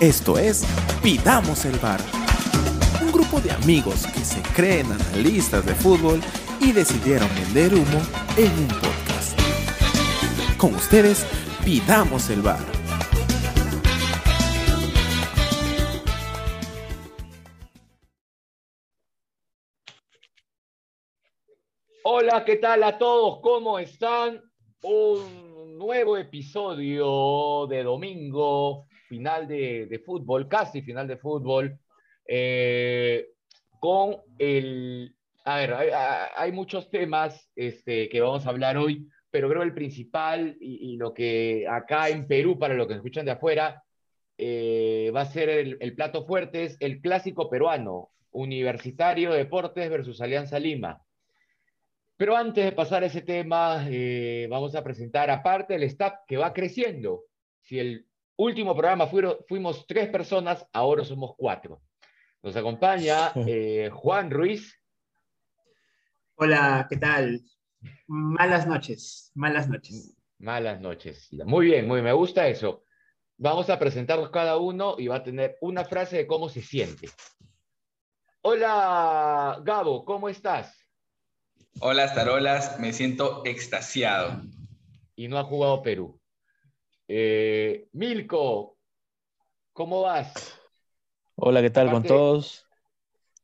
Esto es Pidamos el Bar. Un grupo de amigos que se creen analistas de fútbol y decidieron vender humo en un podcast. Con ustedes, Pidamos el Bar. Hola, ¿qué tal a todos? ¿Cómo están? Un nuevo episodio de domingo, final de, fútbol, casi final de fútbol, eh, con el... A ver, hay, muchos temas este, que vamos a hablar hoy, pero creo el principal y, lo que acá en Perú, para los que escuchan de afuera, eh, va a ser el, el plato fuerte, es el clásico peruano, Universitario Deportes versus Alianza Lima. Pero antes de pasar a ese tema, eh, vamos a presentar aparte el staff que va creciendo. Si el último programa fuimos tres personas, ahora somos cuatro. Nos acompaña eh, Juan Ruiz. Hola, ¿qué tal? Malas noches, malas noches. Malas noches. Muy bien, muy me gusta eso. Vamos a presentarlos cada uno y va a tener una frase de cómo se siente. Hola, Gabo, ¿cómo estás? Hola, Tarolas, me siento extasiado. Y no ha jugado Perú. Eh, Milko, ¿cómo vas? Hola, ¿qué tal con todos?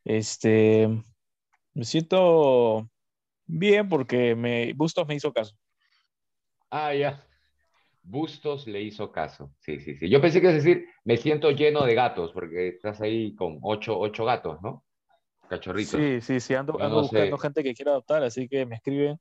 Este, me siento bien porque me, Bustos me hizo caso. Ah, ya. Bustos le hizo caso. Sí, sí, sí. Yo pensé que es decir, me siento lleno de gatos, porque estás ahí con ocho, ocho gatos, ¿no? cachorritos. Sí, sí, sí, ando, buscando gente que quiera adoptar, así que me escriben.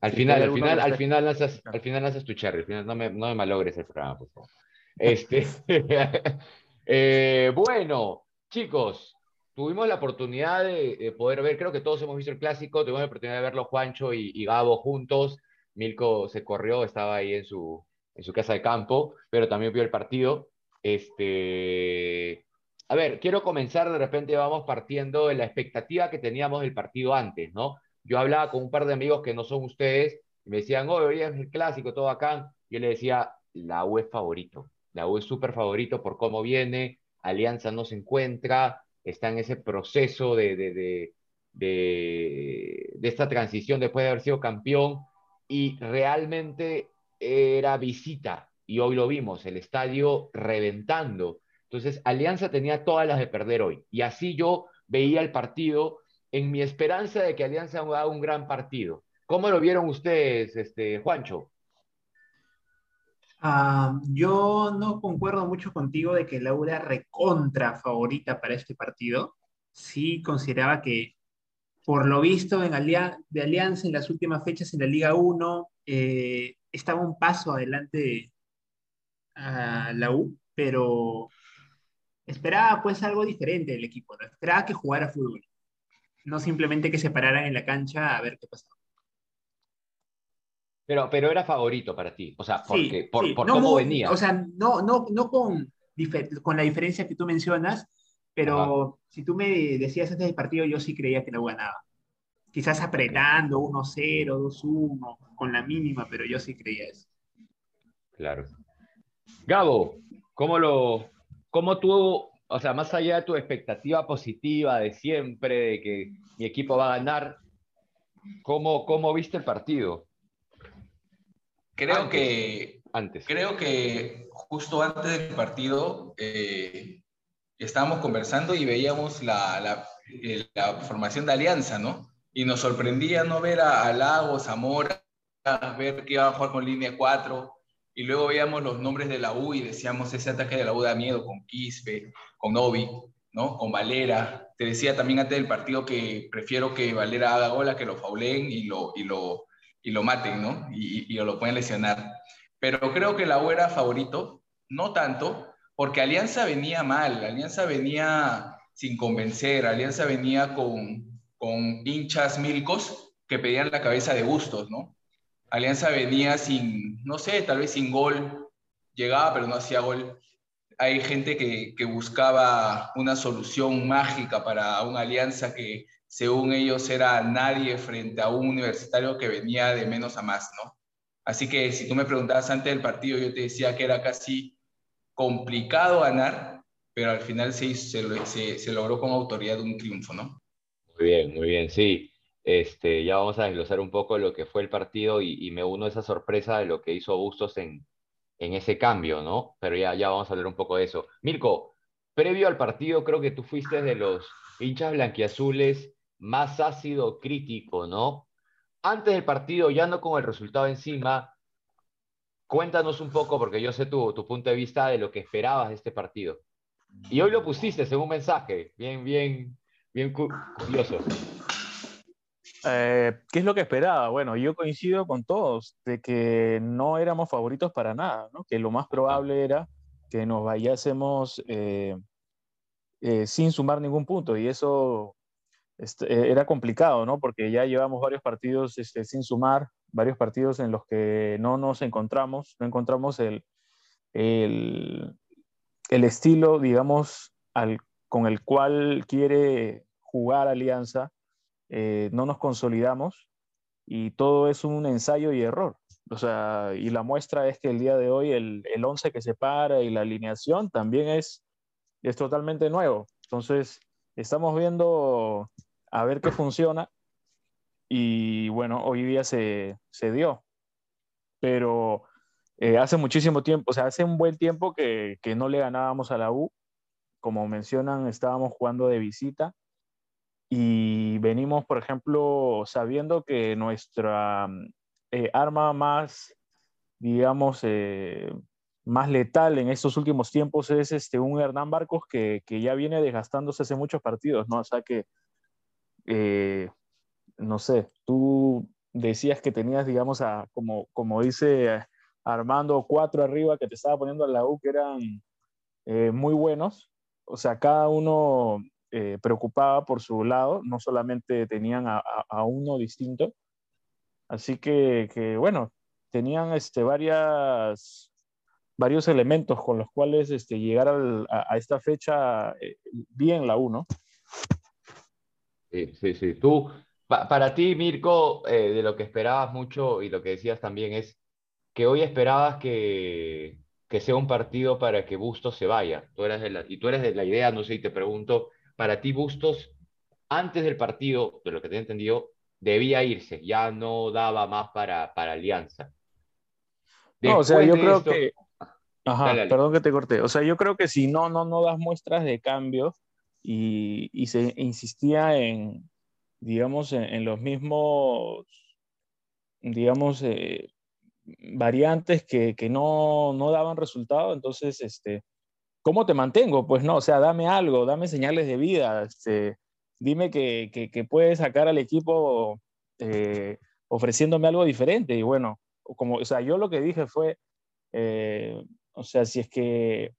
Al final, al final, al final lanzas, al final lanzas tu cherry, al final no me, no me malogres el programa, por favor. Este, eh, bueno, chicos, tuvimos la oportunidad de, poder ver, creo que todos hemos visto el clásico, tuvimos la oportunidad de verlo Juancho y, y Gabo juntos. Milko se corrió, estaba ahí en su, en su casa de campo, pero también vio el partido. Este, a ver, quiero comenzar, de repente vamos partiendo de la expectativa que teníamos del partido antes, ¿no? Yo hablaba con un par de amigos que no son ustedes, y me decían, oh, hoy es el clásico, todo acá. Yo le decía, la U es favorito, la U es súper favorito por cómo viene, Alianza no se encuentra, está en ese proceso de, de, de, de, de esta transición después de haber sido campeón, y realmente era visita, y hoy lo vimos, el estadio reventando entonces, Alianza tenía todas las de perder hoy. Y así yo veía el partido en mi esperanza de que Alianza haga un gran partido. ¿Cómo lo vieron ustedes, este, Juancho? Ah, yo no concuerdo mucho contigo de que Laura recontra favorita para este partido. Sí consideraba que, por lo visto de Alianza en las últimas fechas en la Liga 1, eh, estaba un paso adelante a la U, pero esperaba pues algo diferente del equipo, ¿no? esperaba que jugara fútbol, no simplemente que se pararan en la cancha a ver qué pasaba. Pero, pero era favorito para ti, o sea, porque, por, cómo venía. O sea, no, no, no con, con la diferencia que tú mencionas, pero si tú me decías antes del partido, yo sí creía que no ganaba. Quizás apretando 1-0, 2-1, con la mínima, pero yo sí creía eso. Claro. Gabo, ¿cómo lo, ¿Cómo tú, o sea, más allá de tu expectativa positiva de siempre, de que mi equipo va a ganar, ¿cómo, cómo viste el partido? Creo que antes. Creo que justo antes del partido eh, estábamos conversando y veíamos la, la, eh, la, formación de Alianza, ¿no? Y nos sorprendía no ver a, a Lagos, Zamora, ver que iba a jugar con línea 4 y luego veíamos los nombres de la U y decíamos, ese ataque de la U da miedo con Quispe, con Novi, ¿no? con Valera. Te decía también antes del partido que prefiero que Valera haga gola, que lo faulen y lo, y lo, y lo maten, ¿no? Y, y, lo pueden lesionar. Pero creo que la U era favorito, no tanto, porque Alianza venía mal, Alianza venía sin convencer, Alianza venía con, con hinchas milcos que pedían la cabeza de Bustos, ¿no? Alianza venía sin, no sé, tal vez sin gol, llegaba pero no hacía gol. Hay gente que, buscaba una solución mágica para una alianza que según ellos era nadie frente a un universitario que venía de menos a más, ¿no? Así que si tú me preguntabas antes del partido, yo te decía que era casi complicado ganar, pero al final se, se, logró con autoridad un triunfo, ¿no? Muy bien, muy bien, sí. Este, ya vamos a desglosar un poco lo que fue el partido y, me uno a esa sorpresa de lo que hizo Bustos en, ese cambio, ¿no? Pero ya, ya vamos a hablar un poco de eso. Mirko, previo al partido creo que tú fuiste de los hinchas blanquiazules más ácido crítico, ¿no? Antes del partido, ya no con el resultado encima, cuéntanos un poco, porque yo sé tu, tu punto de vista de lo que esperabas de este partido. Y hoy lo pusiste en un mensaje, bien, bien, bien curioso. Eh, ¿Qué es lo que esperaba? Bueno, yo coincido con todos de que no éramos favoritos para nada, ¿no? que lo más probable era que nos vayásemos eh, eh, sin sumar ningún punto y eso este, era complicado, ¿no? porque ya llevamos varios partidos este, sin sumar, varios partidos en los que no nos encontramos, no encontramos el, el, el estilo, digamos, al, con el cual quiere jugar Alianza eh, no nos consolidamos y todo es un ensayo y error. O sea, y la muestra es que el día de hoy el, el 11 que se para y la alineación también es, es totalmente nuevo. Entonces, estamos viendo a ver qué funciona y bueno, hoy día se, se dio. Pero eh, hace muchísimo tiempo, o sea, hace un buen tiempo que, que no le ganábamos a la U. Como mencionan, estábamos jugando de visita y venimos, por ejemplo, sabiendo que nuestra mm, eh, arma más, digamos, eh, más letal en estos últimos tiempos es este, un Hernán Barcos que, que ya viene desgastándose hace muchos partidos, ¿no? O sea que, eh, no sé, tú decías que tenías, digamos, a, como, como dice Armando, cuatro arriba que te estaba poniendo a la U que eran muy buenos. O sea, cada uno eh, preocupaba por su lado, no solamente tenían a, uno distinto. Así que, que, bueno, tenían este, varias, varios elementos con los cuales este, llegar a, esta fecha eh, bien la 1. Sí, sí, sí. Tú, para ti, Mirko, eh, de lo que esperabas mucho y lo que decías también es que hoy esperabas que, que sea un partido para que Bustos se vaya. Tú eres de la, y tú eres de la idea, no sé, y te pregunto, para ti Bustos, antes del partido, de lo que te he entendido, debía irse, ya no daba más para, para Alianza. no, o sea, yo creo que... Ajá, perdón que te corté. O sea, yo creo que si no, no, no das muestras de cambio y, y se insistía en, digamos, en, los mismos, digamos, eh, variantes que, que no, no, daban resultado, entonces, este, ¿cómo te mantengo? Pues no, o sea, dame algo, dame señales de vida, este, dime que, que, puedes sacar al equipo eh, ofreciéndome algo diferente. Y bueno, como, o sea, yo lo que dije fue, eh, o sea, si es que,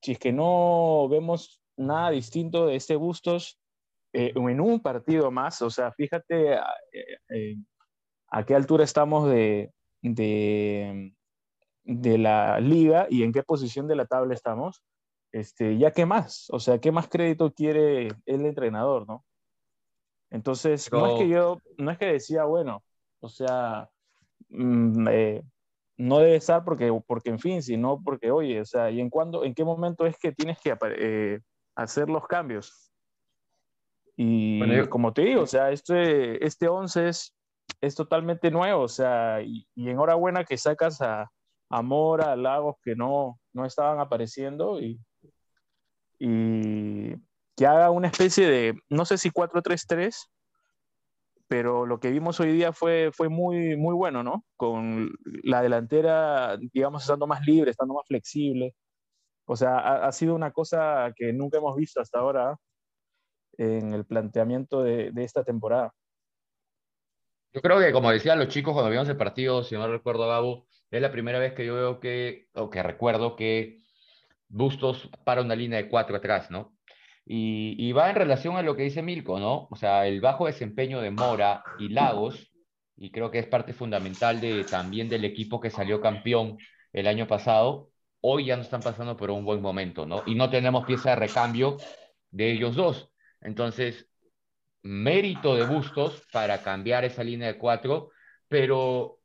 si es que no vemos nada distinto de este Bustos eh, en un partido más, o sea, fíjate a, qué altura estamos de, de la liga y en qué posición de la tabla estamos este, ya qué más, o sea, qué más crédito quiere el entrenador, ¿no? Entonces, no es que yo, no es que decía, bueno, o sea, mm, eh, no debe estar porque, porque, en fin, sino porque, oye, o sea, ¿y en cuándo, en qué momento es que tienes que eh, hacer los cambios? Y como te digo, o sea, este, este 11 es, es totalmente nuevo, o sea, y, y enhorabuena que sacas a, a Mora, a Lagos que no, no estaban apareciendo y, y que haga una especie de, no sé si 4-3-3, pero lo que vimos hoy día fue, fue muy, muy bueno, ¿no? Con la delantera, digamos, estando más libre, estando más flexible. O sea, ha, sido una cosa que nunca hemos visto hasta ahora en el planteamiento de, de, esta temporada. Yo creo que, como decían los chicos cuando vimos el partido, si no recuerdo, Gabo, es la primera vez que yo veo que, o que recuerdo que Bustos para una línea de cuatro atrás, ¿no? Y, va en relación a lo que dice Milko, ¿no? O sea, el bajo desempeño de Mora y Lagos, y creo que es parte fundamental de, también del equipo que salió campeón el año pasado, hoy ya no están pasando por un buen momento, ¿no? Y no tenemos pieza de recambio de ellos dos. Entonces, mérito de Bustos para cambiar esa línea de cuatro, pero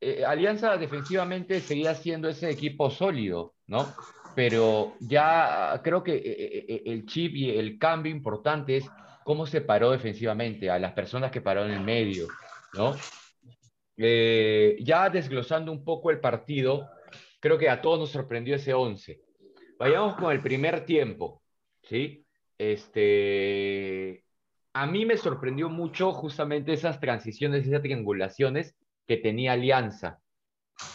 eh, Alianza defensivamente seguía siendo ese equipo sólido, ¿no? Pero ya creo que eh, eh, el chip y el cambio importante es cómo se paró defensivamente a las personas que pararon en el medio, ¿no? ya desglosando un poco el partido, creo que a todos nos sorprendió ese 11. Vayamos con el primer tiempo, ¿sí? Este, a mí me sorprendió mucho justamente esas transiciones, esas triangulaciones que tenía Alianza,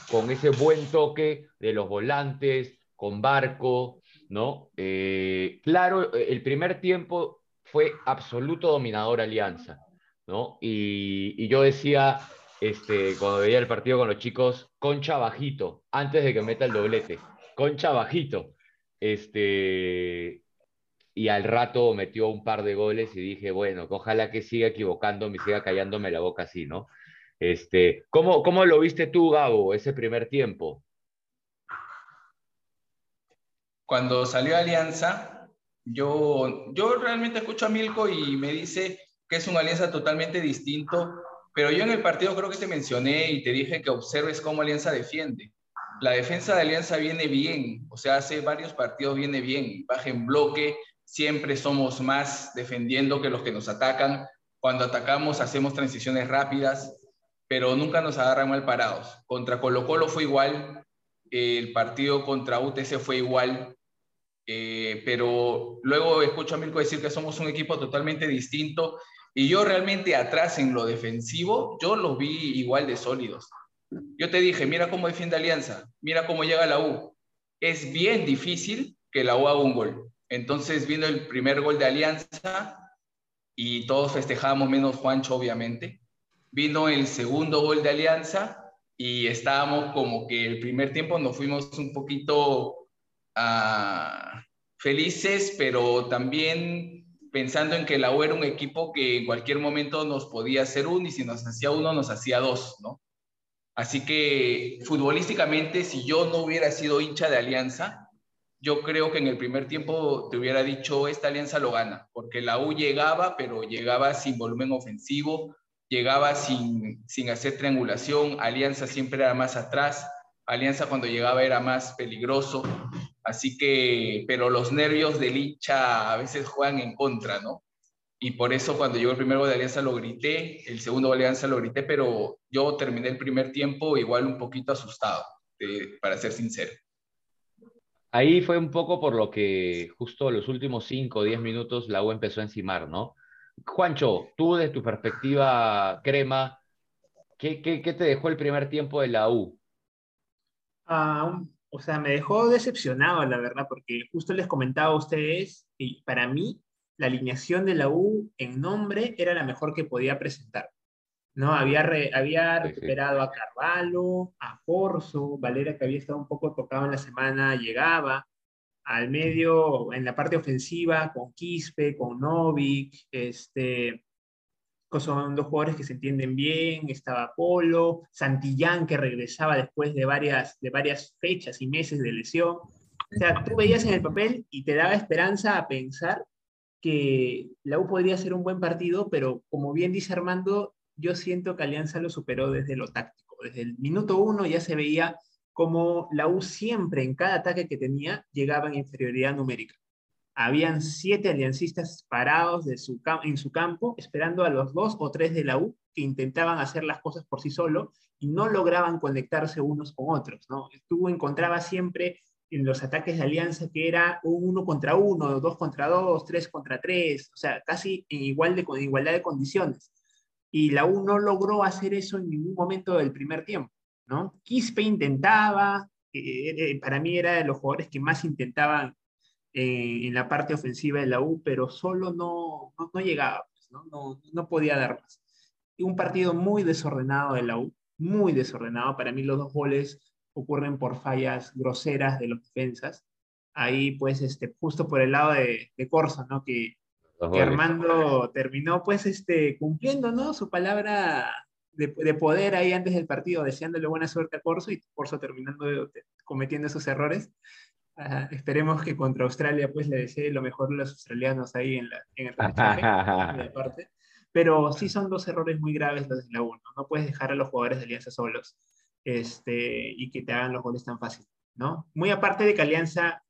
con ese buen toque de los volantes, con Barco, ¿no? Eh, claro, el primer tiempo fue absoluto dominador Alianza, ¿no? Y, y, yo decía, este, cuando veía el partido con los chicos, concha bajito, antes de que meta el doblete, concha bajito. Este, y al rato metió un par de goles y dije, bueno, ojalá que siga equivocándome, siga callándome la boca así, ¿no? Este, ¿cómo, ¿Cómo lo viste tú, Gabo, ese primer tiempo? Cuando salió Alianza, yo, yo realmente escucho a Milko y me dice que es una alianza totalmente distinto, pero yo en el partido creo que te mencioné y te dije que observes cómo Alianza defiende. La defensa de Alianza viene bien, o sea, hace varios partidos viene bien, baja en bloque, siempre somos más defendiendo que los que nos atacan. Cuando atacamos hacemos transiciones rápidas, pero nunca nos agarran mal parados. Contra Colo Colo fue igual, el partido contra UTC fue igual, eh, pero luego escucho a Mirko decir que somos un equipo totalmente distinto y yo realmente atrás en lo defensivo, yo los vi igual de sólidos. Yo te dije, mira cómo defiende Alianza, mira cómo llega la U. Es bien difícil que la U haga un gol. Entonces vino el primer gol de Alianza y todos festejamos, menos Juancho, obviamente. Vino el segundo gol de Alianza y estábamos como que el primer tiempo nos fuimos un poquito ah, felices, pero también pensando en que la U era un equipo que en cualquier momento nos podía hacer uno y si nos hacía uno, nos hacía dos, ¿no? Así que futbolísticamente, si yo no hubiera sido hincha de Alianza, yo creo que en el primer tiempo te hubiera dicho, esta alianza lo gana, porque la U llegaba, pero llegaba sin volumen ofensivo, llegaba sin, sin hacer triangulación, Alianza siempre era más atrás, Alianza cuando llegaba era más peligroso, así que, pero los nervios de Licha a veces juegan en contra, ¿no? Y por eso cuando llegó el primer gol de Alianza lo grité, el segundo gol de Alianza lo grité, pero yo terminé el primer tiempo igual un poquito asustado, eh, para ser sincero. Ahí fue un poco por lo que justo los últimos 5 o 10 minutos la U empezó a encimar, ¿no? Juancho, tú desde tu perspectiva crema, ¿qué, qué, qué te dejó el primer tiempo de la U? Ah, o sea, me dejó decepcionado, la verdad, porque justo les comentaba a ustedes, y para mí la alineación de la U en nombre era la mejor que podía presentar. ¿no? Había, había recuperado a Carvalho, a Corso, Valera que había estado un poco tocado en la semana, llegaba al medio en la parte ofensiva con Quispe, con Novik, este, son dos jugadores que se entienden bien, estaba Polo, Santillán que regresaba después de varias, de varias fechas y meses de lesión. O sea, tú veías en el papel y te daba esperanza a pensar que la U podría ser un buen partido, pero como bien dice Armando, yo siento que Alianza lo superó desde lo táctico. Desde el minuto uno ya se veía como la U siempre en cada ataque que tenía llegaba en inferioridad numérica. Habían siete aliancistas parados en su campo esperando a los dos o tres de la U que intentaban hacer las cosas por sí solo y no lograban conectarse unos con otros. ¿no? Tú encontrabas siempre en los ataques de alianza que era un uno contra uno, dos contra dos, tres contra tres, o sea, casi en, igual de, igualdad de condiciones y la U no logró hacer eso en ningún momento del primer tiempo, ¿no? Quispe intentaba, eh, eh, para mí era de los jugadores que más intentaban eh, en la parte ofensiva de la U, pero solo no, no, llegaba, pues, ¿no? No, no podía dar más. Un partido muy desordenado de la U, muy desordenado. Para mí los dos goles ocurren por fallas groseras de los defensas. Ahí, pues, este, justo por el lado de, de Corso, ¿no? Que que Armando terminó pues este, cumpliendo ¿no? su palabra de, poder ahí antes del partido, deseándole buena suerte a Corso y Corso terminando cometiendo esos errores. Esperemos que contra Australia pues le desee lo mejor a los australianos ahí en, la, en el parte. Pero sí son dos errores muy graves los de la 1. ¿no? puedes dejar a los jugadores de Alianza solos este, y que te hagan los goles tan fácil. ¿no? Muy aparte de que Alianza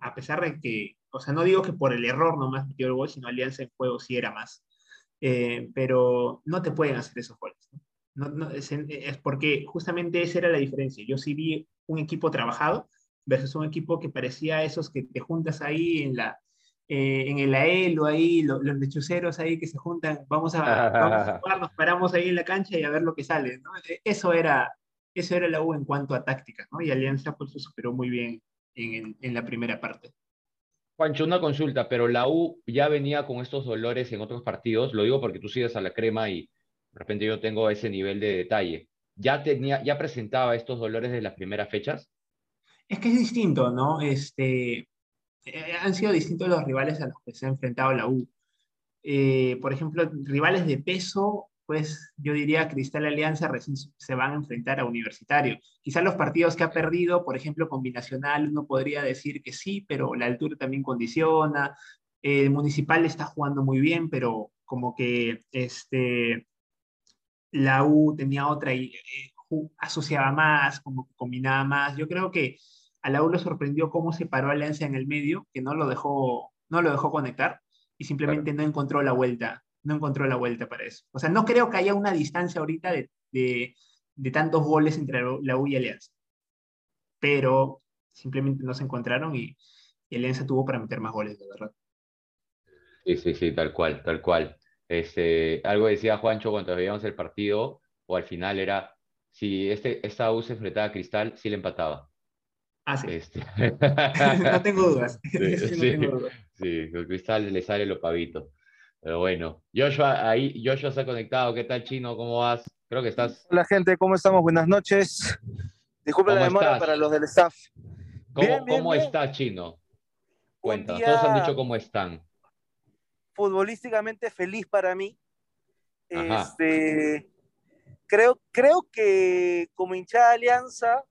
a pesar de que, o sea, no digo que por el error nomás metió el gol, sino Alianza en juego sí era más. Eh, pero no te pueden hacer esos goles. ¿no? es, es, porque justamente esa era la diferencia. Yo sí vi un equipo trabajado versus un equipo que parecía esos que te juntas ahí en la, eh, en el AELO ahí, los lechuceros ahí que se juntan, vamos a, vamos a jugar, nos paramos ahí en la cancha y a ver lo que sale, ¿no? E, eso era, eso era la U en cuanto a táctica, ¿no? Y Alianza pues se superó muy bien en, en, la primera parte. Juancho, una consulta, pero la U ya venía con estos dolores en otros partidos, lo digo porque tú sigues a la crema y de repente yo tengo ese nivel de detalle. ¿Ya, tenía, ya presentaba estos dolores de las primeras fechas? Es que es distinto, ¿no? Este, eh, han sido distintos los rivales a los que se ha enfrentado la U. Eh, por ejemplo, rivales de peso, pues yo diría Cristal Alianza recién se van a enfrentar a Universitario. Quizás los partidos que ha perdido, por ejemplo, combinacional, uno podría decir que sí, pero la altura también condiciona. El Municipal está jugando muy bien, pero como que este, la U tenía otra y eh, asociaba más, como que combinaba más. Yo creo que a la U le sorprendió cómo se paró Alianza en el medio, que no lo dejó, no lo dejó conectar y simplemente no encontró la vuelta, no encontró la vuelta para eso. O sea, no creo que haya una distancia ahorita de, de, tantos goles entre la U y Alianza, pero simplemente no se encontraron y, Alianza tuvo para meter más goles, de verdad. Sí, sí, sí, tal cual, tal cual. Este, algo decía Juancho cuando veíamos el partido, o al final era, si este, esta U se enfrentaba a Cristal, sí le empataba. Ah, sí. Este. no tengo dudas. Sí, con Cristal le sale lo pavito. Pero bueno, Joshua, ahí, Joshua se ha conectado. ¿Qué tal, Chino? ¿Cómo vas? Creo que estás. Hola, gente, ¿cómo estamos? Buenas noches. Disculpen la demora para los del staff. ¿Cómo, ¿cómo está, Chino? Cuenta, todos han dicho cómo están. Futbolísticamente feliz para mí. Este, creo, creo que como hinchada Alianza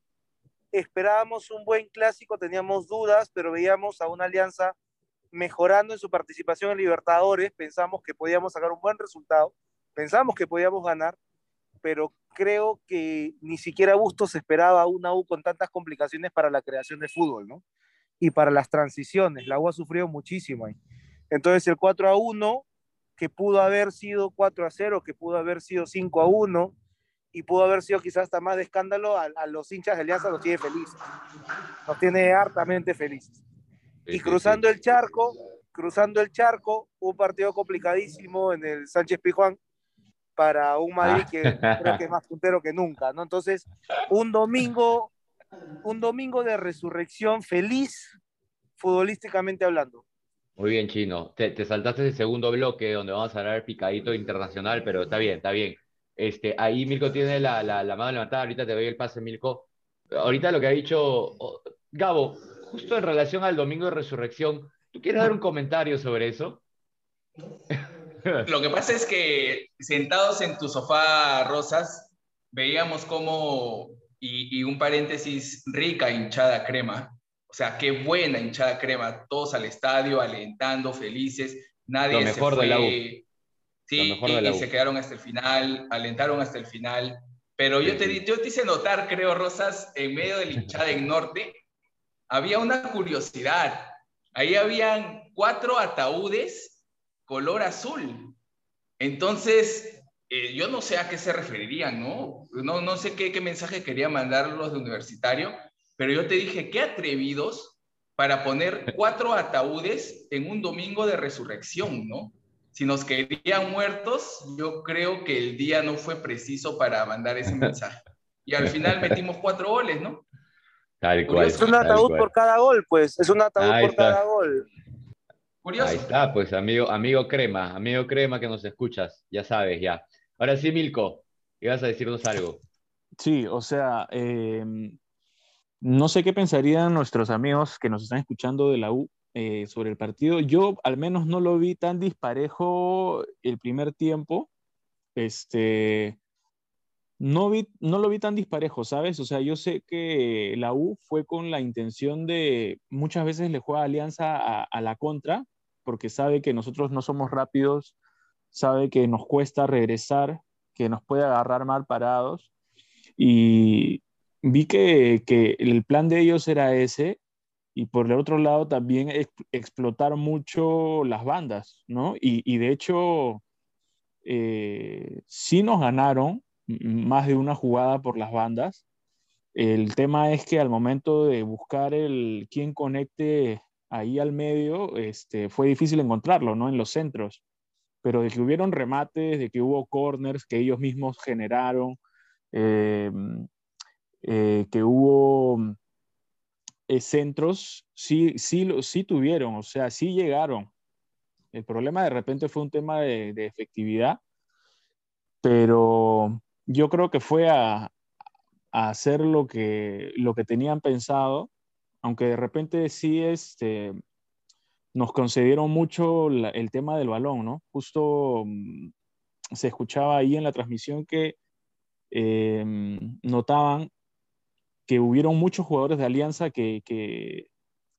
esperábamos un buen clásico, teníamos dudas, pero veíamos a una alianza mejorando en su participación en Libertadores, pensamos que podíamos sacar un buen resultado, pensamos que podíamos ganar, pero creo que ni siquiera Bustos esperaba una U con tantas complicaciones para la creación de fútbol, ¿no? Y para las transiciones, la U ha sufrido muchísimo ahí. Entonces el 4 a 1, que pudo haber sido 4 a 0, que pudo haber sido 5 a 1, y pudo haber sido quizás hasta más de escándalo, a, los hinchas de Alianza los tiene felices, los tiene hartamente felices. Y cruzando el charco, cruzando el charco, un partido complicadísimo en el Sánchez Pijuán para un Madrid que ah. creo que es más puntero que nunca, ¿no? Entonces, un domingo, un domingo de resurrección feliz, futbolísticamente hablando. Muy bien, Chino. Te, te saltaste el segundo bloque donde vamos a hablar picadito internacional, pero está bien, está bien. Este, ahí Milko tiene la, la, la, mano levantada, ahorita te doy el pase, Milko. Ahorita lo que ha dicho Gabo, justo en relación al domingo de resurrección, ¿tú quieres dar un comentario sobre eso? Lo que pasa es que sentados en tu sofá, Rosas, veíamos como, y, y un paréntesis, rica hinchada crema, o sea, qué buena hinchada crema, todos al estadio, alentando, felices, nadie Lo mejor se fue, de la U Sí, y, se quedaron hasta el final, alentaron hasta el final. Pero yo, te, yo te hice notar, creo, Rosas, en medio del hinchada en norte, había una curiosidad. Ahí habían cuatro ataúdes color azul. Entonces, eh, yo no sé a qué se referirían, ¿no? No, no sé qué, qué mensaje quería mandar los de universitario, pero yo te dije, qué atrevidos para poner cuatro ataúdes en un domingo de resurrección, ¿no? Si nos querían muertos, yo creo que el día no fue preciso para mandar ese mensaje. Y al final metimos cuatro goles, ¿no? Tal cual. Es un ataúd por cada gol, pues. Es un ataúd por cada gol. Curioso. Ahí está, pues, amigo, amigo Crema, amigo Crema que nos escuchas, ya sabes, ya. Ahora sí, Milko, ibas a decirnos algo. Sí, o sea, em, no sé qué pensarían nuestros amigos que nos están escuchando de la U eh, sobre el partido. Yo al menos no lo vi tan disparejo el primer tiempo. Este, no, vi, no lo vi tan disparejo, ¿sabes? O sea, yo sé que la U fue con la intención de, muchas veces le juega Alianza a, a la contra, porque sabe que nosotros no somos rápidos, sabe que nos cuesta regresar, que nos puede agarrar mal parados. Y vi que, que el plan de ellos era ese y por el otro lado también explotar mucho las bandas, ¿no? Y, de hecho, eh, sí nos ganaron más de una jugada por las bandas. El tema es que al momento de buscar el quién conecte ahí al medio, este, fue difícil encontrarlo, ¿no? En los centros. Pero de que hubieron remates, de que hubo corners que ellos mismos generaron, eh, eh, que hubo eh, centros sí, sí, sí tuvieron, o sea, sí llegaron. El problema de repente fue un tema de, efectividad, pero yo creo que fue a, hacer lo que, lo que tenían pensado, aunque de repente sí este, nos concedieron mucho el tema del balón, ¿no? Justo mm, se escuchaba ahí en la transmisión que em, notaban que hubieron muchos jugadores de Alianza que,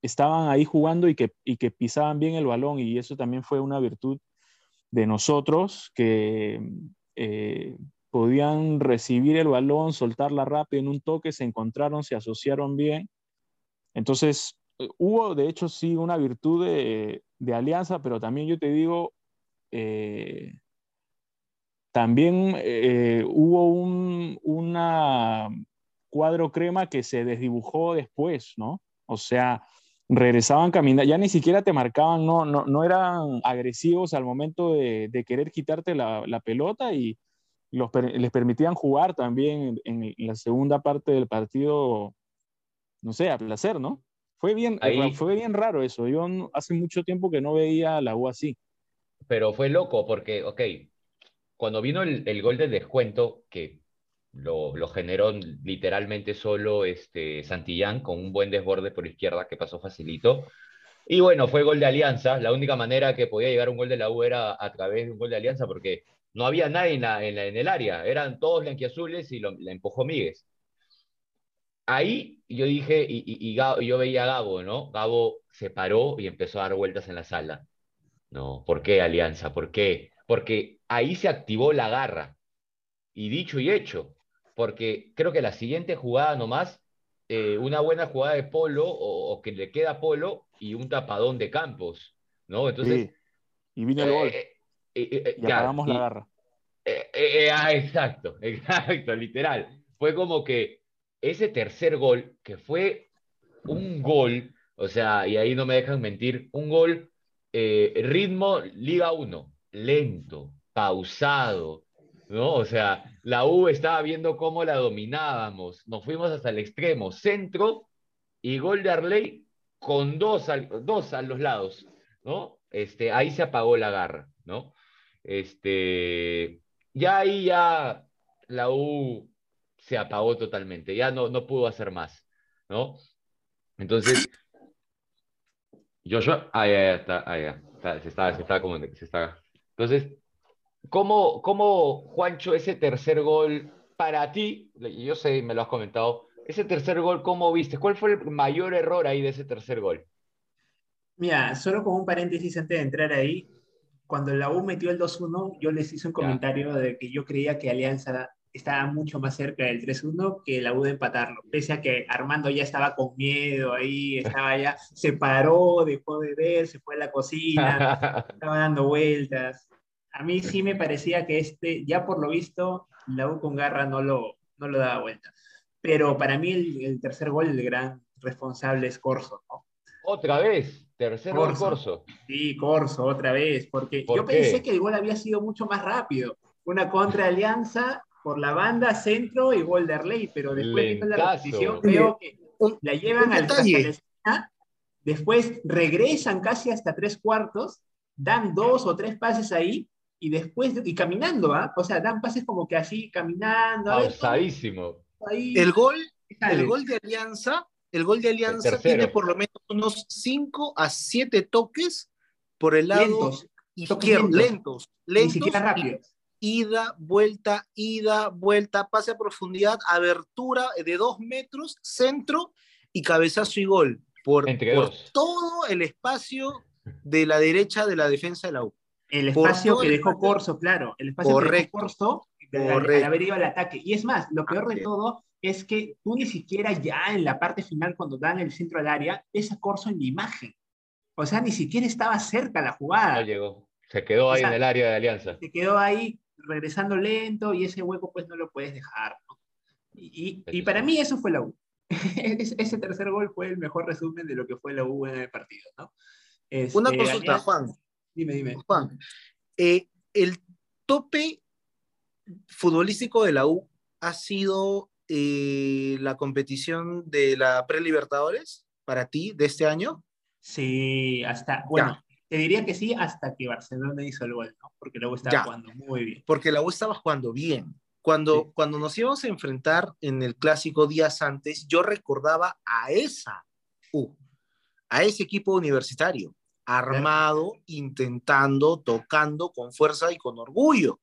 estaban ahí jugando y que, que pisaban bien el balón y eso también fue una virtud de nosotros que eh, podían recibir el balón, soltarla rápido en un toque, se encontraron, se asociaron bien. Entonces, eh, hubo de hecho sí una virtud de, alianza, pero también yo te digo, eh, también hubo un, una cuadro crema que se desdibujó después, ¿no? O sea, regresaban caminando, ya ni siquiera te marcaban, no, no, no eran agresivos al momento de, querer quitarte la, pelota y les permitían jugar también en, la segunda parte del partido, no sé, a placer, ¿no? Fue bien, fue bien raro eso. Yo hace mucho tiempo que no veía a la U así. Pero fue loco porque, ok, cuando vino el, el gol del descuento, que lo, generó literalmente solo este, Santillán con un buen desborde por izquierda que pasó facilito. Y bueno, fue gol de Alianza. La única manera que podía llegar un gol de la U era a través de un gol de Alianza porque no había nadie en, en, el área. Eran todos blanquiazules y lo, la empujó Míguez. Ahí yo dije, y, y, yo veía a Gabo, ¿no? Gabo se paró y empezó a dar vueltas en la sala. No, ¿por qué Alianza? ¿Por qué? Porque ahí se activó la garra. Y dicho y hecho, porque creo que la siguiente jugada nomás, eh, una buena jugada de Polo o, que le queda Polo y un tapadón de Campos, ¿no? Entonces... Y vino el gol. Eh, eh, y acabamos la garra. Ah, exacto, exacto, literal. Fue como que ese tercer gol, que fue un gol, o sea, y ahí no me dejan mentir, un gol ritmo Liga 1, lento, pausado, ¿no? O sea, la U estaba viendo cómo la dominábamos, nos fuimos hasta el extremo, centro y gol con dos, dos a los lados, ¿no? Este, ahí se apagó la garra, ¿no? Este, ya ahí ya la U se apagó totalmente, ya no, no pudo hacer más, ¿no? Entonces, Joshua, ahí, está, ahí está, se está, se está como, se está. Entonces, ¿Cómo, ¿Cómo, Juancho, ese tercer gol para ti, yo sé, me lo has comentado, ese tercer gol, ¿cómo viste? ¿Cuál fue el mayor error ahí de ese tercer gol? Mira, solo con un paréntesis antes de entrar ahí, cuando la U metió el 2-1, yo les hice un comentario de que yo creía que Alianza estaba mucho más cerca del 3-1 que la U de empatarlo, pese a que Armando ya estaba con miedo ahí, estaba ya, se paró, dejó de ver, se fue a la cocina, estaba dando vueltas a mí sí me parecía que este, ya por lo visto, la U con garra no lo, no lo daba vuelta. Pero para mí el, tercer gol, el gran responsable es Corso, ¿no? Otra vez, tercer gol Corso. Sí, Corso, otra vez, porque yo pensé que el gol había sido mucho más rápido. Una contra Alianza por la banda, centro y gol de Arley, pero después de la repetición veo que la llevan al después regresan casi hasta tres cuartos, dan dos o tres pases ahí y después, y caminando, ¿ah? O sea, dan pases como que así, caminando. Pausadísimo. El gol, el gol de Alianza, el gol de Alianza tiene por lo menos unos 5 a 7 toques por el lado lentos, izquierdo, lentos, lentos, Ni siquiera rápidos. Ida, vuelta, ida, vuelta, pase a profundidad, abertura de 2 metros, centro y cabezazo y gol. Por, por todo el espacio de la derecha de la defensa de la U. El espacio que dejó Corso, claro, el espacio que dejó Corso al, haber ido al ataque. Y es más, lo peor de todo es que tú ni siquiera ya en la parte final, cuando dan el centro al área, ves a Corso en la imagen. O sea, ni siquiera estaba cerca la jugada. No llegó. Se quedó ahí en el área de Alianza. Se quedó ahí regresando lento y ese hueco pues no lo puedes dejar. Y, y, para mí eso fue la U. ese tercer gol fue el mejor resumen de lo que fue la U en el partido. ¿no? Una este, consulta, Juan. Dime, dime. Juan, eh, el tope futbolístico de la U ha sido eh, la competición de la Pre-Libertadores para ti de este año. Sí, hasta, bueno, te diría que sí hasta que Barcelona hizo el gol, ¿no? Porque la U estaba jugando muy bien. Porque la U estaba jugando bien. Cuando, cuando nos íbamos a enfrentar en el clásico días antes, yo recordaba a esa U, a ese equipo universitario, armado, intentando, tocando con fuerza y con orgullo.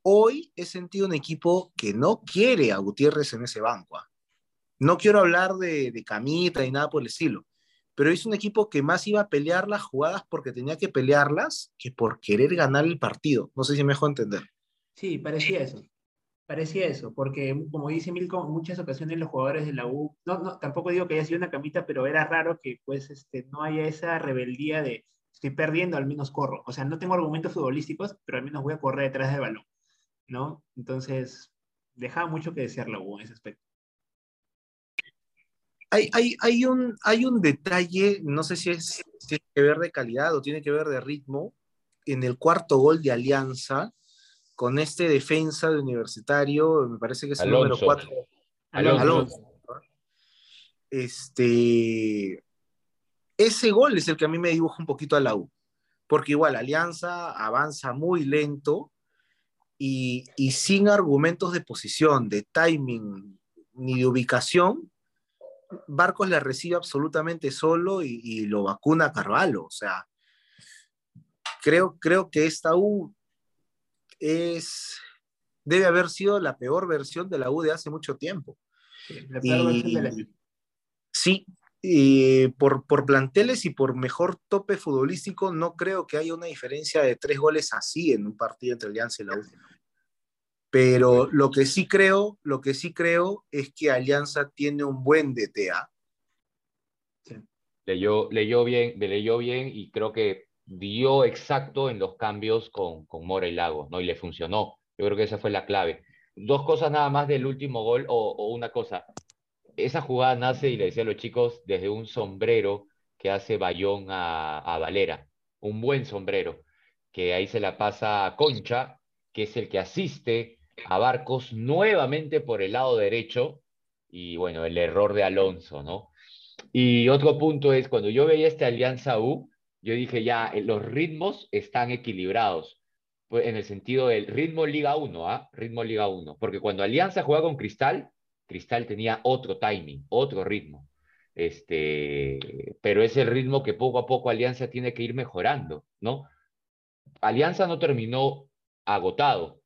Hoy he sentido un equipo que no quiere a Gutiérrez en ese banco. ¿ah? No quiero hablar de, de Camita y nada por el estilo, pero es un equipo que más iba a pelear las jugadas porque tenía que pelearlas que por querer ganar el partido. No sé si me dejó entender. Sí, parecía eso. Parecía eso, porque como dice Milko, en muchas ocasiones los jugadores de la U, no, no, tampoco digo que haya sido una camita, pero era raro que pues este, no haya esa rebeldía de estoy perdiendo, al menos corro. O sea, no tengo argumentos futbolísticos, pero al menos voy a correr detrás del balón, ¿no? Entonces, dejaba mucho que desear la U en ese aspecto. Hay, hay, hay, un, hay un detalle, no sé si es, tiene que ver de calidad o tiene que ver de ritmo, en el cuarto gol de Alianza, con este defensa de universitario, me parece que es el número 4. Alonso. Este, ese gol es el que a mí me dibuja un poquito a la U, porque igual Alianza avanza muy lento y, y sin argumentos de posición, de timing ni de ubicación, Barcos la recibe absolutamente solo y, lo vacuna a Carvalho. O sea, creo, creo que esta U es, debe haber sido la peor versión de la U de hace mucho tiempo. Sí, y por, por planteles y por mejor tope futbolístico, no creo que haya una diferencia de tres goles así en un partido entre Alianza y la U. Pero lo que sí creo, lo que sí creo es que Alianza tiene un buen DTA. Leyó, leyó bien, leyó bien y creo que dio exacto en los cambios con, con Mora y Lago, ¿no? Y le funcionó. Yo creo que esa fue la clave. Dos cosas nada más del último gol o, una cosa. Esa jugada nace, y le decía a los chicos, desde un sombrero que hace Bayón a, a Valera. Un buen sombrero, que ahí se la pasa a Concha, que es el que asiste a Barcos nuevamente por el lado derecho y bueno, el error de Alonso, ¿no? Y otro punto es, cuando yo veía esta Alianza U, yo dije ya, eh, los ritmos están equilibrados, pues, en el sentido del ritmo Liga 1, ¿ah? Ritmo Liga 1, porque cuando Alianza juega con Cristal, Cristal tenía otro timing, otro ritmo. Este, pero es el ritmo que poco a poco Alianza tiene que ir mejorando, ¿no? Alianza no terminó agotado,